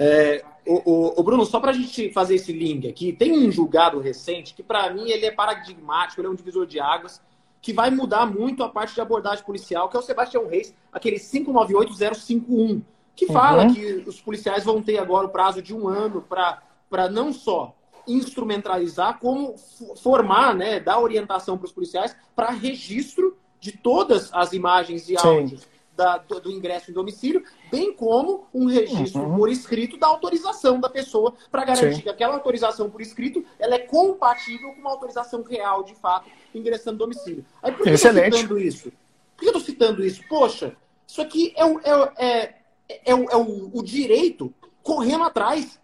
É, o, o, o, Bruno, só para a gente fazer esse link aqui, tem um julgado recente que, para mim, ele é paradigmático, ele é um divisor de águas, que vai mudar muito a parte de abordagem policial, que é o Sebastião Reis, aquele 598051, que fala uhum. que os policiais vão ter agora o prazo de um ano para não só instrumentalizar, como formar, né, dar orientação para os policiais para registro de todas as imagens e áudios da, do, do, ingresso em domicílio, bem como um registro uhum. por escrito da autorização da pessoa, para garantir Sim. que aquela autorização por escrito ela é compatível com uma autorização real, de fato, ingressando no domicílio. Aí, por que Excelente. eu estou citando isso? Por que eu estou citando isso? Poxa, isso aqui é, o, é, é, é, o, é o, o direito correndo atrás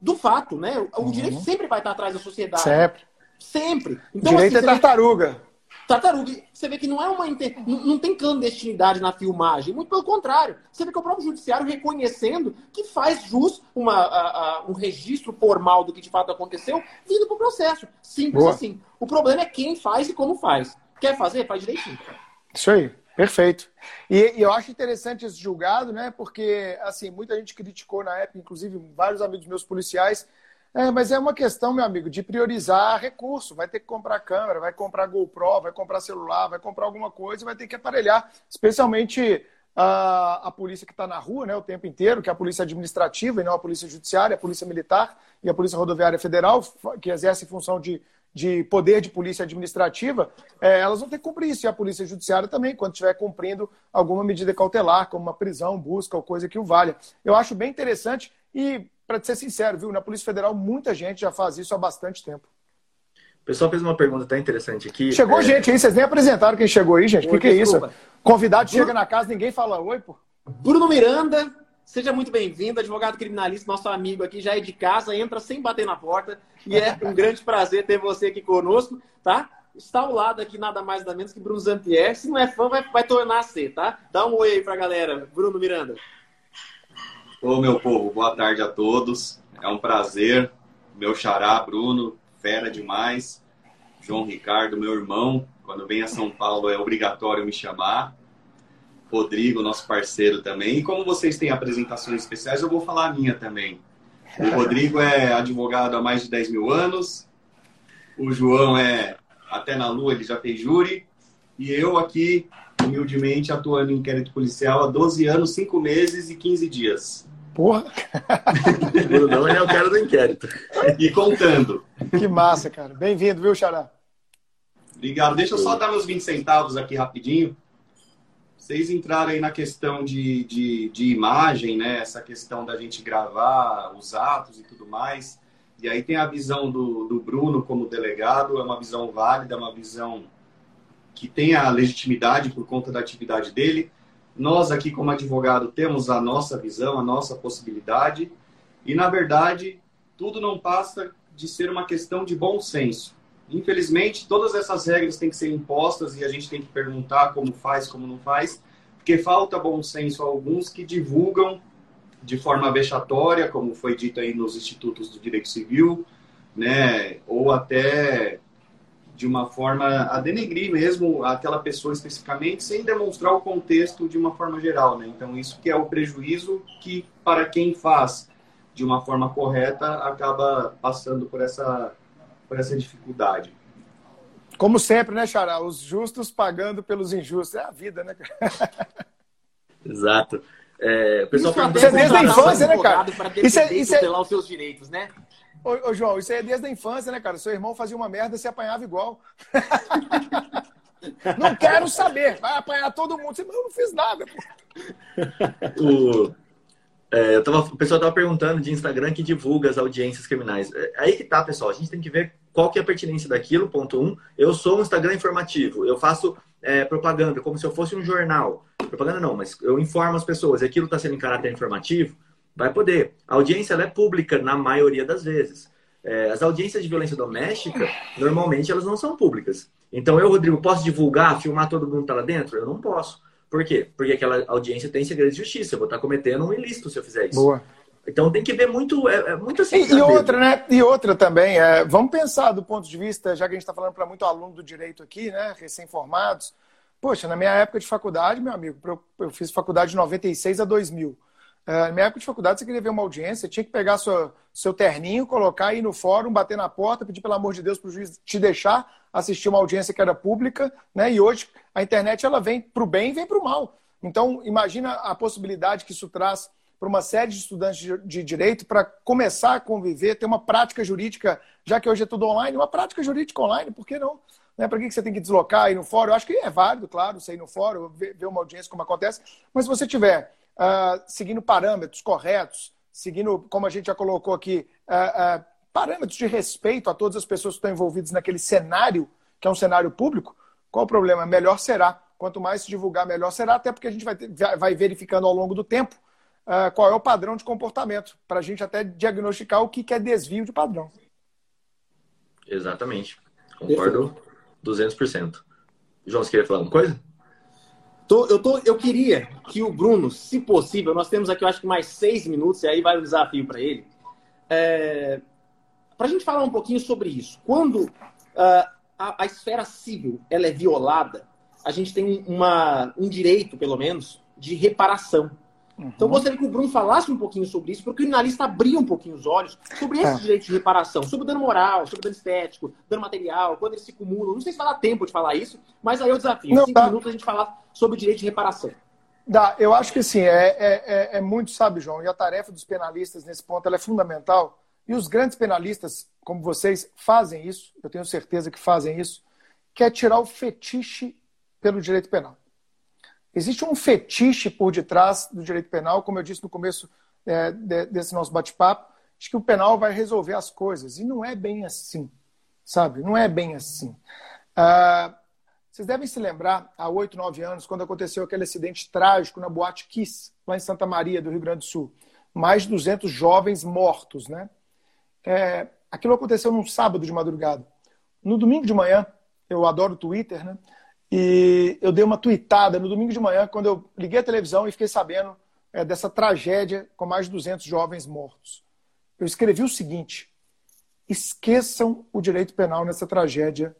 do fato, né? O uhum. direito sempre vai estar atrás da sociedade. Sempre. Sempre. Então, direito assim, é tartaruga. Tartaruga, você vê que não é uma inter... não, não, tem clandestinidade na filmagem, muito pelo contrário. Você vê que é o próprio judiciário reconhecendo que faz jus uma, a, a, um registro formal do que de fato aconteceu, vindo para o processo. Simples Boa. assim. O problema é quem faz e como faz. Quer fazer? Faz direitinho. Isso aí, perfeito. E, e eu acho interessante esse julgado, né? Porque assim, muita gente criticou na época, inclusive vários amigos meus policiais é, mas é uma questão, meu amigo, de priorizar recurso. Vai ter que comprar câmera, vai comprar GoPro, vai comprar celular, vai comprar alguma coisa, vai ter que aparelhar, especialmente a, a polícia que está na rua né, o tempo inteiro, que é a polícia administrativa e não a polícia judiciária, a polícia militar e a polícia rodoviária federal, que exerce função de, de poder de polícia administrativa, é, elas vão ter que cumprir isso. E a polícia judiciária também, quando estiver cumprindo alguma medida cautelar, como uma prisão, busca ou coisa que o valha. Eu acho bem interessante e para ser sincero, viu? Na Polícia Federal, muita gente já faz isso há bastante tempo. O pessoal fez uma pergunta até interessante aqui. Chegou é... gente aí, vocês nem apresentaram quem chegou aí, gente. O que, que é isso? Convidado Bruno... chega na casa, ninguém fala oi, pô. Bruno Miranda, seja muito bem-vindo, advogado criminalista, nosso amigo aqui, já é de casa, entra sem bater na porta. E é um grande prazer ter você aqui conosco, tá? Está ao lado aqui nada mais nada menos que Bruno Zampier. Se não é fã, vai, vai tornar a ser, tá? Dá um oi aí pra galera, Bruno Miranda. Ô, meu povo, boa tarde a todos. É um prazer. Meu xará, Bruno, fera demais. João Ricardo, meu irmão. Quando vem a São Paulo é obrigatório me chamar. Rodrigo, nosso parceiro também. E como vocês têm apresentações especiais, eu vou falar a minha também. O Rodrigo é advogado há mais de 10 mil anos. O João é até na lua, ele já fez júri. E eu aqui, humildemente, atuando em inquérito policial há 12 anos, 5 meses e 15 dias. Porra! Brunão é o cara do inquérito. E contando. Que massa, cara. Bem-vindo, viu, Xará? Obrigado. Deixa eu só dar meus 20 centavos aqui rapidinho. Vocês entraram aí na questão de, de, de imagem, né? Essa questão da gente gravar os atos e tudo mais. E aí tem a visão do, do Bruno como delegado, é uma visão válida, é uma visão que tem a legitimidade por conta da atividade dele. Nós aqui como advogado temos a nossa visão, a nossa possibilidade. E na verdade, tudo não passa de ser uma questão de bom senso. Infelizmente, todas essas regras têm que ser impostas e a gente tem que perguntar como faz, como não faz, porque falta bom senso a alguns que divulgam de forma vexatória, como foi dito aí nos institutos do direito civil, né, ou até de uma forma a denegrir mesmo aquela pessoa especificamente, sem demonstrar o contexto de uma forma geral, né? Então isso que é o prejuízo que para quem faz de uma forma correta acaba passando por essa por essa dificuldade. Como sempre, né, Xará? Os justos pagando pelos injustos. É a vida, né, [LAUGHS] Exato. É, o pessoal isso, é desde a infância, né, cara? Isso é, isso é... os seus direitos, né? Ô, ô, João, isso aí é desde a infância, né, cara? Seu irmão fazia uma merda e se apanhava igual. [LAUGHS] não quero saber. Vai apanhar todo mundo. Você, eu não fiz nada. O, é, eu tava, o pessoal tava perguntando de Instagram que divulga as audiências criminais. É, aí que tá, pessoal. A gente tem que ver qual que é a pertinência daquilo, ponto um. Eu sou um Instagram informativo. Eu faço é, propaganda como se eu fosse um jornal. Propaganda não, mas eu informo as pessoas. Aquilo está sendo em caráter informativo, vai poder. A audiência é pública na maioria das vezes. É, as audiências de violência doméstica, normalmente, elas não são públicas. Então, eu, Rodrigo, posso divulgar, filmar todo mundo que tá lá dentro? Eu não posso. Por quê? Porque aquela audiência tem segredo de justiça. Eu vou estar cometendo um ilícito se eu fizer isso. Boa. Então tem que ver muito, é, é muito assim. E, e outra, né? E outra também, é, vamos pensar do ponto de vista, já que a gente está falando para muito aluno do direito aqui, né? Recém-formados. Poxa, na minha época de faculdade, meu amigo, eu, eu fiz faculdade de 96 a 2000. É, na minha época de faculdade, você queria ver uma audiência, tinha que pegar sua, seu terninho, colocar aí no fórum, bater na porta, pedir pelo amor de Deus para o juiz te deixar assistir uma audiência que era pública, né? E hoje a internet ela vem para o bem e vem para o mal. Então, imagina a possibilidade que isso traz para uma série de estudantes de direito para começar a conviver, ter uma prática jurídica, já que hoje é tudo online, uma prática jurídica online, por que não? Né? Para que você tem que deslocar, ir no fórum? Eu acho que é válido, claro, você ir no fórum, ver, uma audiência como acontece, mas se você tiver uh, seguindo parâmetros corretos, seguindo, como a gente já colocou aqui, uh, uh, parâmetros de respeito a todas as pessoas que estão envolvidas naquele cenário, que é um cenário público, qual o problema? Melhor será. Quanto mais se divulgar, melhor será, até porque a gente vai, ter, vai verificando ao longo do tempo uh, qual é o padrão de comportamento, para a gente até diagnosticar o que, que é desvio de padrão. Exatamente. Concordo 200%. João, você queria falar uma coisa? Tô, eu, tô, eu queria que o Bruno, se possível, nós temos aqui, eu acho que mais seis minutos, e aí vai o desafio para ele. É, para a gente falar um pouquinho sobre isso. Quando uh, a, a, esfera civil ela é violada, a gente tem uma, um direito, pelo menos, de reparação. Uhum. Então, eu gostaria que o Bruno falasse um pouquinho sobre isso, para o criminalista abrir um pouquinho os olhos sobre esses é. direitos de reparação, sobre o dano moral, sobre o dano estético, dano material, quando eles se acumulam. Não sei se vai dar tempo de falar isso, mas aí é o desafio. Em cinco tá. minutos a gente falar sobre o direito de reparação. Dá, eu acho que sim, é, é, é, é, muito, sabe, João, e a tarefa dos penalistas nesse ponto é fundamental. E os grandes penalistas, como vocês, fazem isso, eu tenho certeza que fazem isso, que é tirar o fetiche pelo direito penal. Existe um fetiche por detrás do direito penal, como eu disse no começo é, desse nosso bate-papo, de que o penal vai resolver as coisas. E não é bem assim, sabe? Não é bem assim. Ah, vocês devem se lembrar, há oito, nove anos, quando aconteceu aquele acidente trágico na Boate Kiss, lá em Santa Maria, do Rio Grande do Sul. Mais de 200 jovens mortos, né? É, aquilo aconteceu num sábado de madrugada. No domingo de manhã, eu adoro o Twitter, né? E eu dei uma tweetada no domingo de manhã, quando eu liguei a televisão e fiquei sabendo é, dessa tragédia com mais de 200 jovens mortos. Eu escrevi o seguinte: esqueçam o direito penal nessa tragédia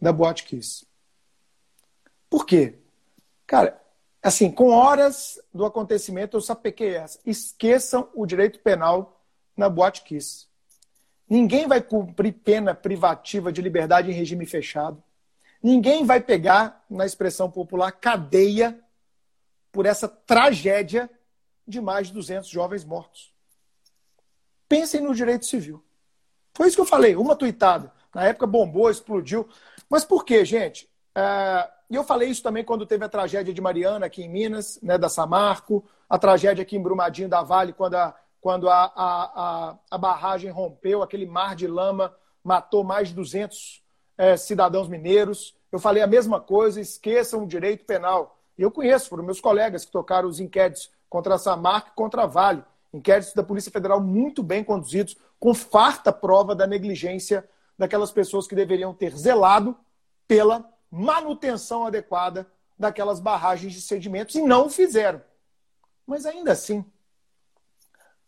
da Boate Kiss. Por quê? Cara, assim, com horas do acontecimento, eu sapequei essa. Esqueçam o direito penal na Boate Kiss. Ninguém vai cumprir pena privativa de liberdade em regime fechado. Ninguém vai pegar, na expressão popular, cadeia por essa tragédia de mais de 200 jovens mortos. Pensem no direito civil. Foi isso que eu falei, uma tuitada. Na época bombou, explodiu. Mas por quê, gente? É, e eu falei isso também quando teve a tragédia de Mariana aqui em Minas, né, da Samarco, a tragédia aqui em Brumadinho da Vale, quando a, quando a, a, a, a barragem rompeu, aquele mar de lama matou mais de 200 é, cidadãos mineiros. Eu falei a mesma coisa, esqueçam o direito penal. Eu conheço, foram meus colegas que tocaram os inquéritos contra a Samarco e contra a Vale. Inquéritos da Polícia Federal muito bem conduzidos, com farta prova da negligência daquelas pessoas que deveriam ter zelado pela manutenção adequada daquelas barragens de sedimentos e não o fizeram. Mas ainda assim,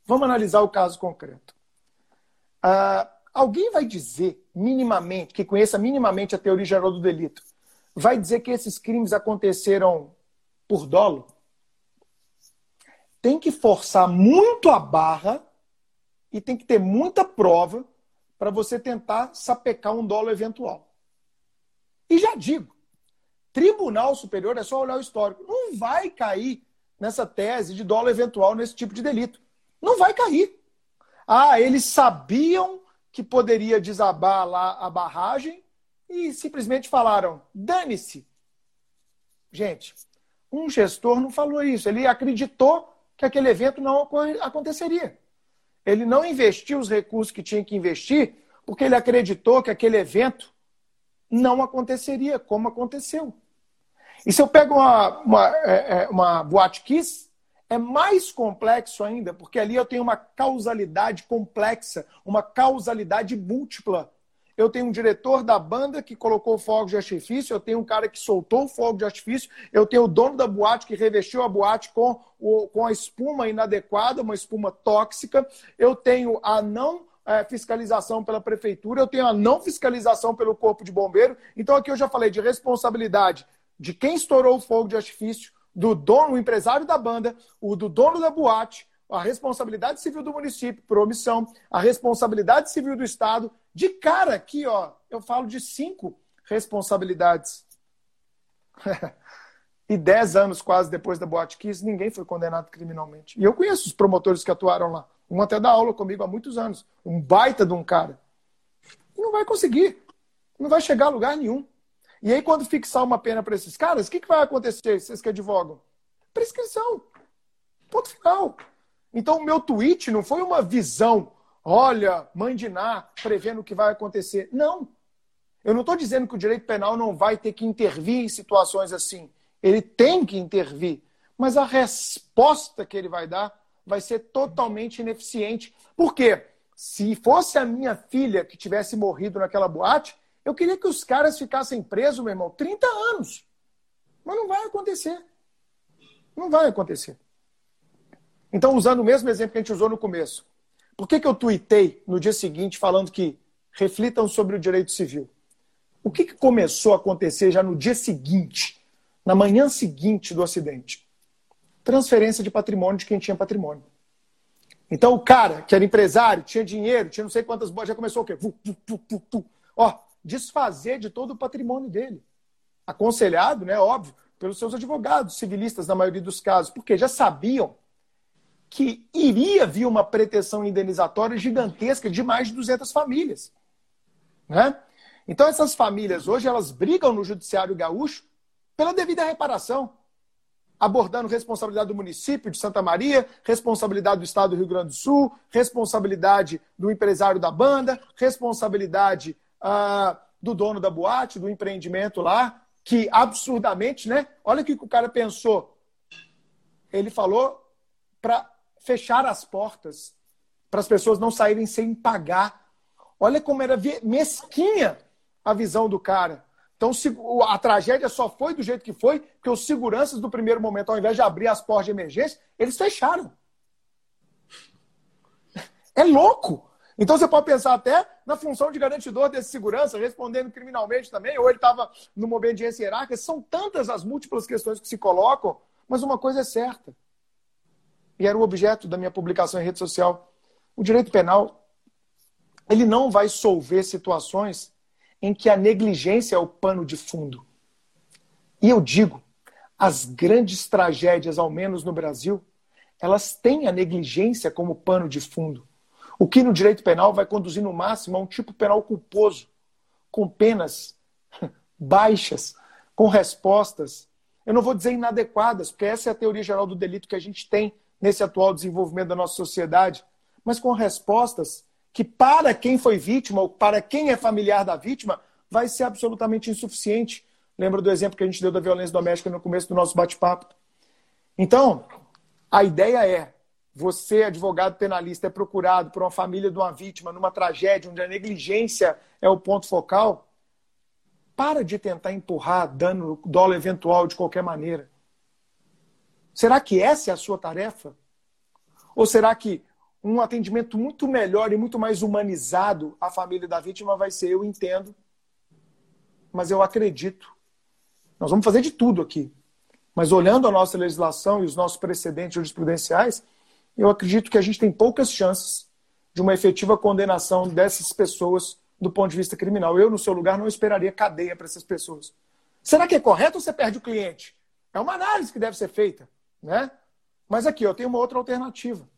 vamos analisar o caso concreto. Uh, alguém vai dizer minimamente, que conheça minimamente a teoria geral do delito, vai dizer que esses crimes aconteceram por dolo? Tem que forçar muito a barra e tem que ter muita prova para você tentar sapecar um dolo eventual. E já digo, Tribunal Superior é só olhar o histórico. Não vai cair nessa tese de dolo eventual nesse tipo de delito. Não vai cair. Ah, eles sabiam que poderia desabar lá a barragem e simplesmente falaram: dane-se. Gente, um gestor não falou isso. Ele acreditou que aquele evento não aconteceria. Ele não investiu os recursos que tinha que investir porque ele acreditou que aquele evento não aconteceria como aconteceu. E se eu pego uma, uma, é, é, uma boate kiss, é mais complexo ainda, porque ali eu tenho uma causalidade complexa, uma causalidade múltipla. Eu tenho um diretor da banda que colocou fogo de artifício, eu tenho um cara que soltou fogo de artifício, eu tenho o dono da boate que revestiu a boate com, o, com a espuma inadequada, uma espuma tóxica, eu tenho a não é, fiscalização pela prefeitura, eu tenho a não fiscalização pelo corpo de bombeiro. Então aqui eu já falei de responsabilidade de quem estourou o fogo de artifício, do dono, o empresário da banda, o do dono da boate, a responsabilidade civil do município por omissão, a responsabilidade civil do Estado. De cara aqui, ó, eu falo de cinco responsabilidades. [LAUGHS] e dez anos quase depois da Boate Kiss, ninguém foi condenado criminalmente. E eu conheço os promotores que atuaram lá. Um até dá aula comigo há muitos anos. Um baita de um cara. E não vai conseguir. Não vai chegar a lugar nenhum. E aí, quando fixar uma pena para esses caras, o que, que vai acontecer, vocês que advogam? Prescrição. Ponto final. Então, o meu tweet não foi uma visão, olha, Ná, prevendo o que vai acontecer. Não. Eu não estou dizendo que o direito penal não vai ter que intervir em situações assim. Ele tem que intervir. Mas a resposta que ele vai dar vai ser totalmente ineficiente. Por quê? Se fosse a minha filha que tivesse morrido naquela boate, eu queria que os caras ficassem presos, meu irmão, 30 anos. Mas não vai acontecer. Não vai acontecer. Então, usando o mesmo exemplo que a gente usou no começo, por que, que eu tuitei no dia seguinte falando que reflitam sobre o direito civil? O que, que começou a acontecer já no dia seguinte, na manhã seguinte do acidente? Transferência de patrimônio de quem tinha patrimônio. Então, o cara que era empresário, tinha dinheiro, tinha não sei quantas boas, já começou o quê? Ó, desfazer de todo o patrimônio dele. Aconselhado, né, óbvio, pelos seus advogados civilistas, na maioria dos casos, porque já sabiam que iria vir uma pretensão indenizatória gigantesca de mais de 200 famílias. Né? Então, essas famílias hoje elas brigam no judiciário gaúcho pela devida reparação, abordando responsabilidade do município de Santa Maria, responsabilidade do Estado do Rio Grande do Sul, responsabilidade do empresário da banda, responsabilidade ah, do dono da boate, do empreendimento lá, que absurdamente, né? Olha o que o cara pensou. Ele falou para fechar as portas, para as pessoas não saírem sem pagar. Olha como era mesquinha a visão do cara. Então, a tragédia só foi do jeito que foi, porque os seguranças do primeiro momento, ao invés de abrir as portas de emergência, eles fecharam. É louco. Então você pode pensar até na função de garantidor desse segurança, respondendo criminalmente também, ou ele estava numa obediência hierárquica. São tantas as múltiplas questões que se colocam, mas uma coisa é certa. E era o objeto da minha publicação em rede social. O direito penal, ele não vai solver situações em que a negligência é o pano de fundo. E eu digo, as grandes tragédias, ao menos no Brasil, elas têm a negligência como pano de fundo. O que no direito penal vai conduzir no máximo a um tipo penal culposo, com penas [LAUGHS] baixas, com respostas, eu não vou dizer inadequadas, porque essa é a teoria geral do delito que a gente tem nesse atual desenvolvimento da nossa sociedade, mas com respostas que, para quem foi vítima ou para quem é familiar da vítima, vai ser absolutamente insuficiente. Lembra do exemplo que a gente deu da violência doméstica no começo do nosso bate-papo? Então, a ideia é: você, advogado penalista, é procurado por uma família de uma vítima numa tragédia onde a negligência é o ponto focal. Para de tentar empurrar dano, dolo eventual de qualquer maneira. Será que essa é a sua tarefa? Ou será que um atendimento muito melhor e muito mais humanizado à família da vítima vai ser? Eu entendo, mas eu acredito. Nós vamos fazer de tudo aqui. Mas olhando a nossa legislação e os nossos precedentes jurisprudenciais, eu acredito que a gente tem poucas chances de uma efetiva condenação dessas pessoas do ponto de vista criminal. Eu, no seu lugar, não esperaria cadeia para essas pessoas. Será que é correto ou você perde o cliente? É uma análise que deve ser feita. Né? Mas aqui, eu tenho uma outra alternativa.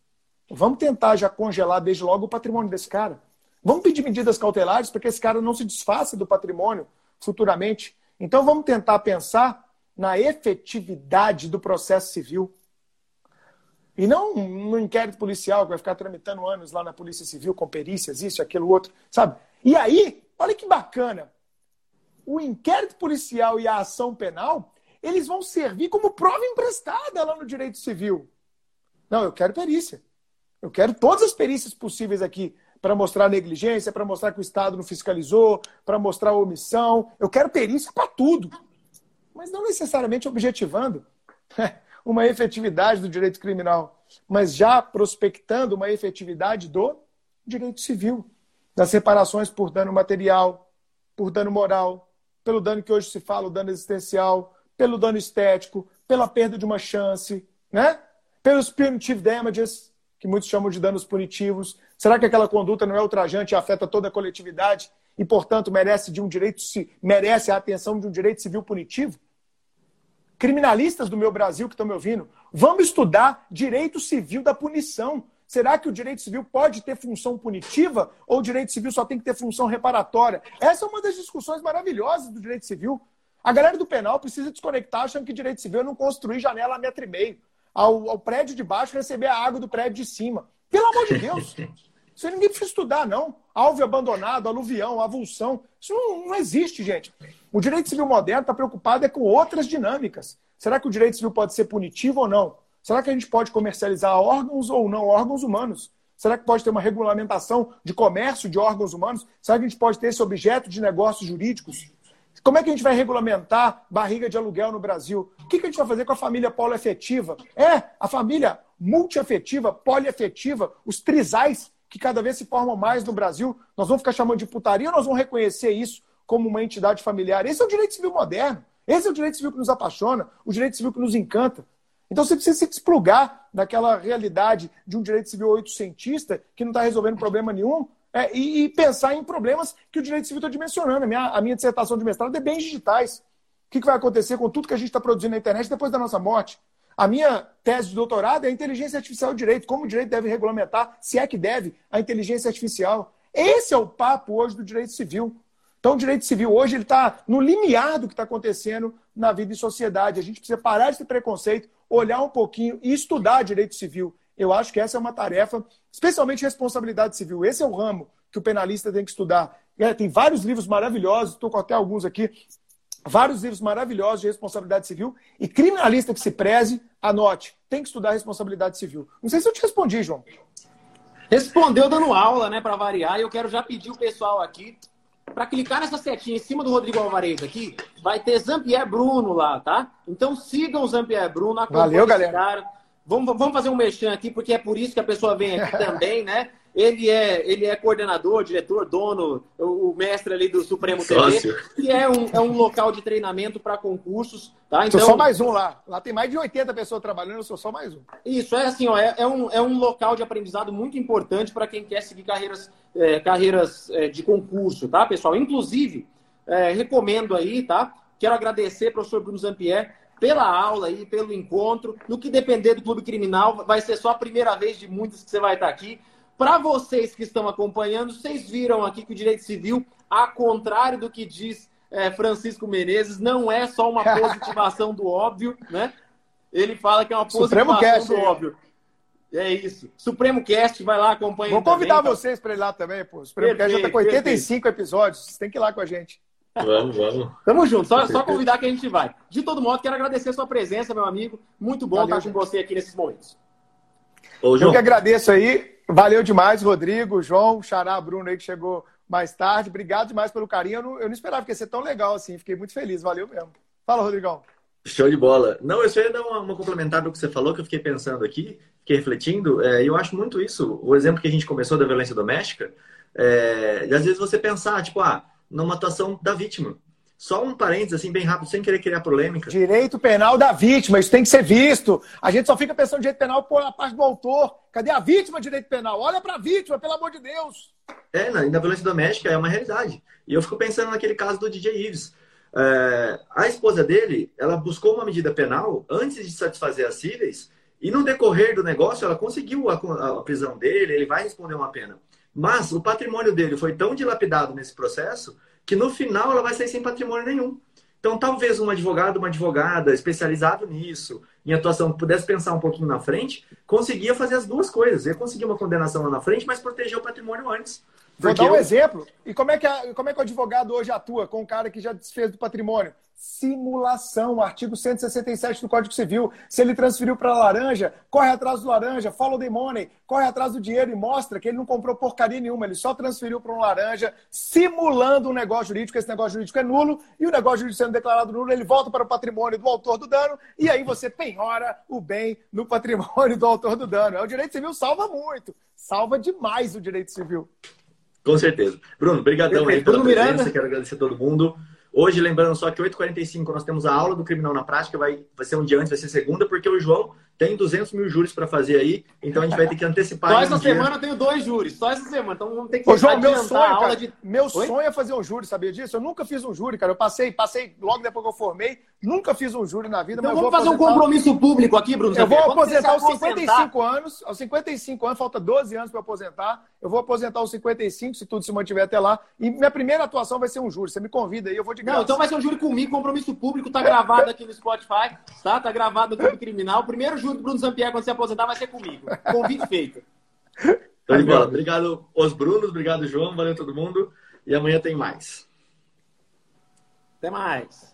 Vamos tentar já congelar desde logo o patrimônio desse cara. Vamos pedir medidas cautelares para que esse cara não se desfaça do patrimônio futuramente. Então vamos tentar pensar na efetividade do processo civil. E não no inquérito policial que vai ficar tramitando anos lá na Polícia Civil com perícias, isso, aquilo, outro, sabe? E aí, olha que bacana. O inquérito policial e a ação penal, eles vão servir como prova emprestada lá no direito civil. Não, eu quero perícia. Eu quero todas as perícias possíveis aqui para mostrar negligência, para mostrar que o Estado não fiscalizou, para mostrar omissão. Eu quero perícia para tudo. Mas não necessariamente objetivando [LAUGHS] uma efetividade do direito criminal, mas já prospectando uma efetividade do direito civil, das reparações por dano material, por dano moral, pelo dano que hoje se fala, o dano existencial, pelo dano estético, pela perda de uma chance, né? Pelos punitive damages, que muitos chamam de danos punitivos. Será que aquela conduta não é ultrajante e afeta toda a coletividade e, portanto, merece de um direito merece a atenção de um direito civil punitivo? Criminalistas do meu Brasil que estão me ouvindo, vamos estudar direito civil da punição. Será que o direito civil pode ter função punitiva ou o direito civil só tem que ter função reparatória? Essa é uma das discussões maravilhosas do direito civil. A galera do penal precisa desconectar achando que direito civil é não construir janela a metro e meio. Ao, ao prédio de baixo receber a água do prédio de cima. Pelo amor de Deus! [LAUGHS] Isso ninguém precisa estudar, não. Alve abandonado, aluvião, avulsão. Isso não, não existe, gente. O direito civil moderno está preocupado é com outras dinâmicas. Será que o direito civil pode ser punitivo ou não? Será que a gente pode comercializar órgãos ou não órgãos humanos? Será que pode ter uma regulamentação de comércio de órgãos humanos? Será que a gente pode ter esse objeto de negócios jurídicos? Como é que a gente vai regulamentar barriga de aluguel no Brasil? O que, a gente vai fazer com a família poliafetiva? É, a família multiafetiva, poliafetiva, os trisais, que cada vez se formam mais no Brasil. Nós vamos ficar chamando de putaria ou nós vamos reconhecer isso como uma entidade familiar? Esse é o direito civil moderno. Esse é o direito civil que nos apaixona, o direito civil que nos encanta. Então você precisa se desplugar daquela realidade de um direito civil oitocentista que não está resolvendo problema nenhum é, e, e, pensar em problemas que o direito civil está dimensionando. A minha, a minha dissertação de mestrado é bens digitais. O que, que vai acontecer com tudo que a gente está produzindo na internet depois da nossa morte? A minha tese de doutorado é a inteligência artificial e direito. Como o direito deve regulamentar, se é que deve, a inteligência artificial. Esse é o papo hoje do direito civil. Então, o direito civil hoje está no limiar do que está acontecendo na vida e sociedade. A gente precisa parar esse preconceito, olhar um pouquinho e estudar direito civil. Eu acho que essa é uma tarefa, especialmente responsabilidade civil. Esse é o ramo que o penalista tem que estudar. É, tem vários livros maravilhosos, estou com até alguns aqui, vários livros maravilhosos de responsabilidade civil. E criminalista que se preze, anote, tem que estudar responsabilidade civil. Não sei se eu te respondi, João. Respondeu dando aula, né, para variar. E eu quero já pedir o pessoal aqui para clicar nessa setinha em cima do Rodrigo Alvarez aqui, vai ter Zampier Bruno lá, tá? Então sigam o Zampier Bruno, Valeu, galera. Vamos, vamos fazer um mexão aqui, porque é por isso que a pessoa vem aqui [LAUGHS] também, né? Ele é, ele é coordenador, diretor, dono, o, mestre ali do Supremo TV, que é um, é um local de treinamento para concursos. Tá? Então, sou só mais um lá. Lá tem mais de 80 pessoas trabalhando, eu sou só mais um. Isso, é assim, ó, é, é, um, é um local de aprendizado muito importante para quem quer seguir carreiras, é, carreiras é, de concurso, tá, pessoal? Inclusive, é, recomendo aí, tá? Quero agradecer, professor Bruno Zampier, pela aula aí, pelo encontro. No que depender do Clube Criminal, vai ser só a primeira vez de muitas que você vai estar aqui. Para vocês que estão acompanhando, vocês viram aqui que o direito civil, ao contrário do que diz é, Francisco Menezes, não é só uma [LAUGHS] positivação do óbvio, né? Ele fala que é uma positivação do óbvio. É isso. Supremo Cast, vai lá, acompanha. Vou convidar também, vocês para ir lá também, pô. O Supremo perfeito, Cast já tá com 85 perfeito. episódios. Vocês têm que ir lá com a gente. Vamos, vamos. Tamo junto, só, só, convidar que a gente vai. De todo modo, quero agradecer a sua presença, meu amigo. Muito bom Valeu, estar com você aqui nesses momentos. Ô, Eu que agradeço aí. Valeu demais, Rodrigo, João, Xará, Bruno aí que chegou mais tarde. Obrigado demais pelo carinho. Eu não, eu não esperava que ia ser tão legal assim. Fiquei muito feliz. Valeu mesmo. Fala, Rodrigão. Show de bola. Não, eu só ia dar uma, uma complementar do que você falou, que eu fiquei pensando aqui, fiquei refletindo, é, eu acho muito isso. O exemplo que a gente começou da violência doméstica, é, e às vezes você pensar, tipo, ah, numa atuação da vítima. Só um parênteses, assim, bem rápido, sem querer criar polêmica. Direito penal da vítima, isso tem que ser visto. A gente só fica pensando em direito penal por a parte do autor. Cadê a vítima de direito penal? Olha para a vítima, pelo amor de Deus. É, na, na violência doméstica é uma realidade. E eu fico pensando naquele caso do DJ Ives. É, a esposa dele, ela buscou uma medida penal antes de satisfazer as cíveis e no decorrer do negócio ela conseguiu a, a prisão dele, ele vai responder uma pena. Mas o patrimônio dele foi tão dilapidado nesse processo que no final ela vai sair sem patrimônio nenhum. Então, talvez um advogado, uma advogada especializado nisso, em atuação, pudesse pensar um pouquinho na frente, conseguia fazer as duas coisas. Ele conseguia uma condenação lá na frente, mas proteger o patrimônio antes. Vou dar um eu... exemplo. E como é, que a, como é que o advogado hoje atua com um cara que já desfez do patrimônio? Simulação, artigo 167 do Código Civil. Se ele transferiu para laranja, corre atrás do laranja, follow the money, corre atrás do dinheiro e mostra que ele não comprou porcaria nenhuma, ele só transferiu para um laranja, simulando um negócio jurídico. Esse negócio jurídico é nulo e o negócio jurídico sendo declarado nulo, ele volta para o patrimônio do autor do dano e aí você penhora o bem no patrimônio do autor do dano. É, o direito civil salva muito, salva demais o direito civil. Com certeza. Bruno, brigadão aí pela Bruno presença. Miranda. Quero agradecer a todo mundo. Hoje, lembrando só que 8h45 nós temos a aula do Criminal na Prática, vai, vai ser um dia antes, vai ser segunda, porque o João tem 200 mil júris para fazer aí, então a gente vai ter que antecipar. Só essa semana eu tenho dois júris, só essa semana, então vamos ter que Ô, João, meu sonho, a aula de... Meu Oi? sonho é fazer um júri, sabia disso? Eu nunca fiz um júri, cara. Eu passei, passei logo depois que eu formei, nunca fiz um júri na vida. Então vamos fazer aposentar... um compromisso público aqui, Bruno. Eu vou aposentar aos 55 anos, aos 55 anos, falta 12 anos para aposentar. Eu vou aposentar aos 55, se tudo se mantiver até lá. E minha primeira atuação vai ser um júri. Você me convida aí, eu vou de graça. Não, então vai ser um júri comigo, compromisso público, tá gravado aqui no Spotify, tá? Tá gravado no Clube Criminal. O primeiro júri do Bruno Zampier, quando você aposentar, vai ser comigo. Convite feito. Então, de bola. Obrigado os Brunos, obrigado, João, valeu todo mundo. E amanhã tem mais. Até mais.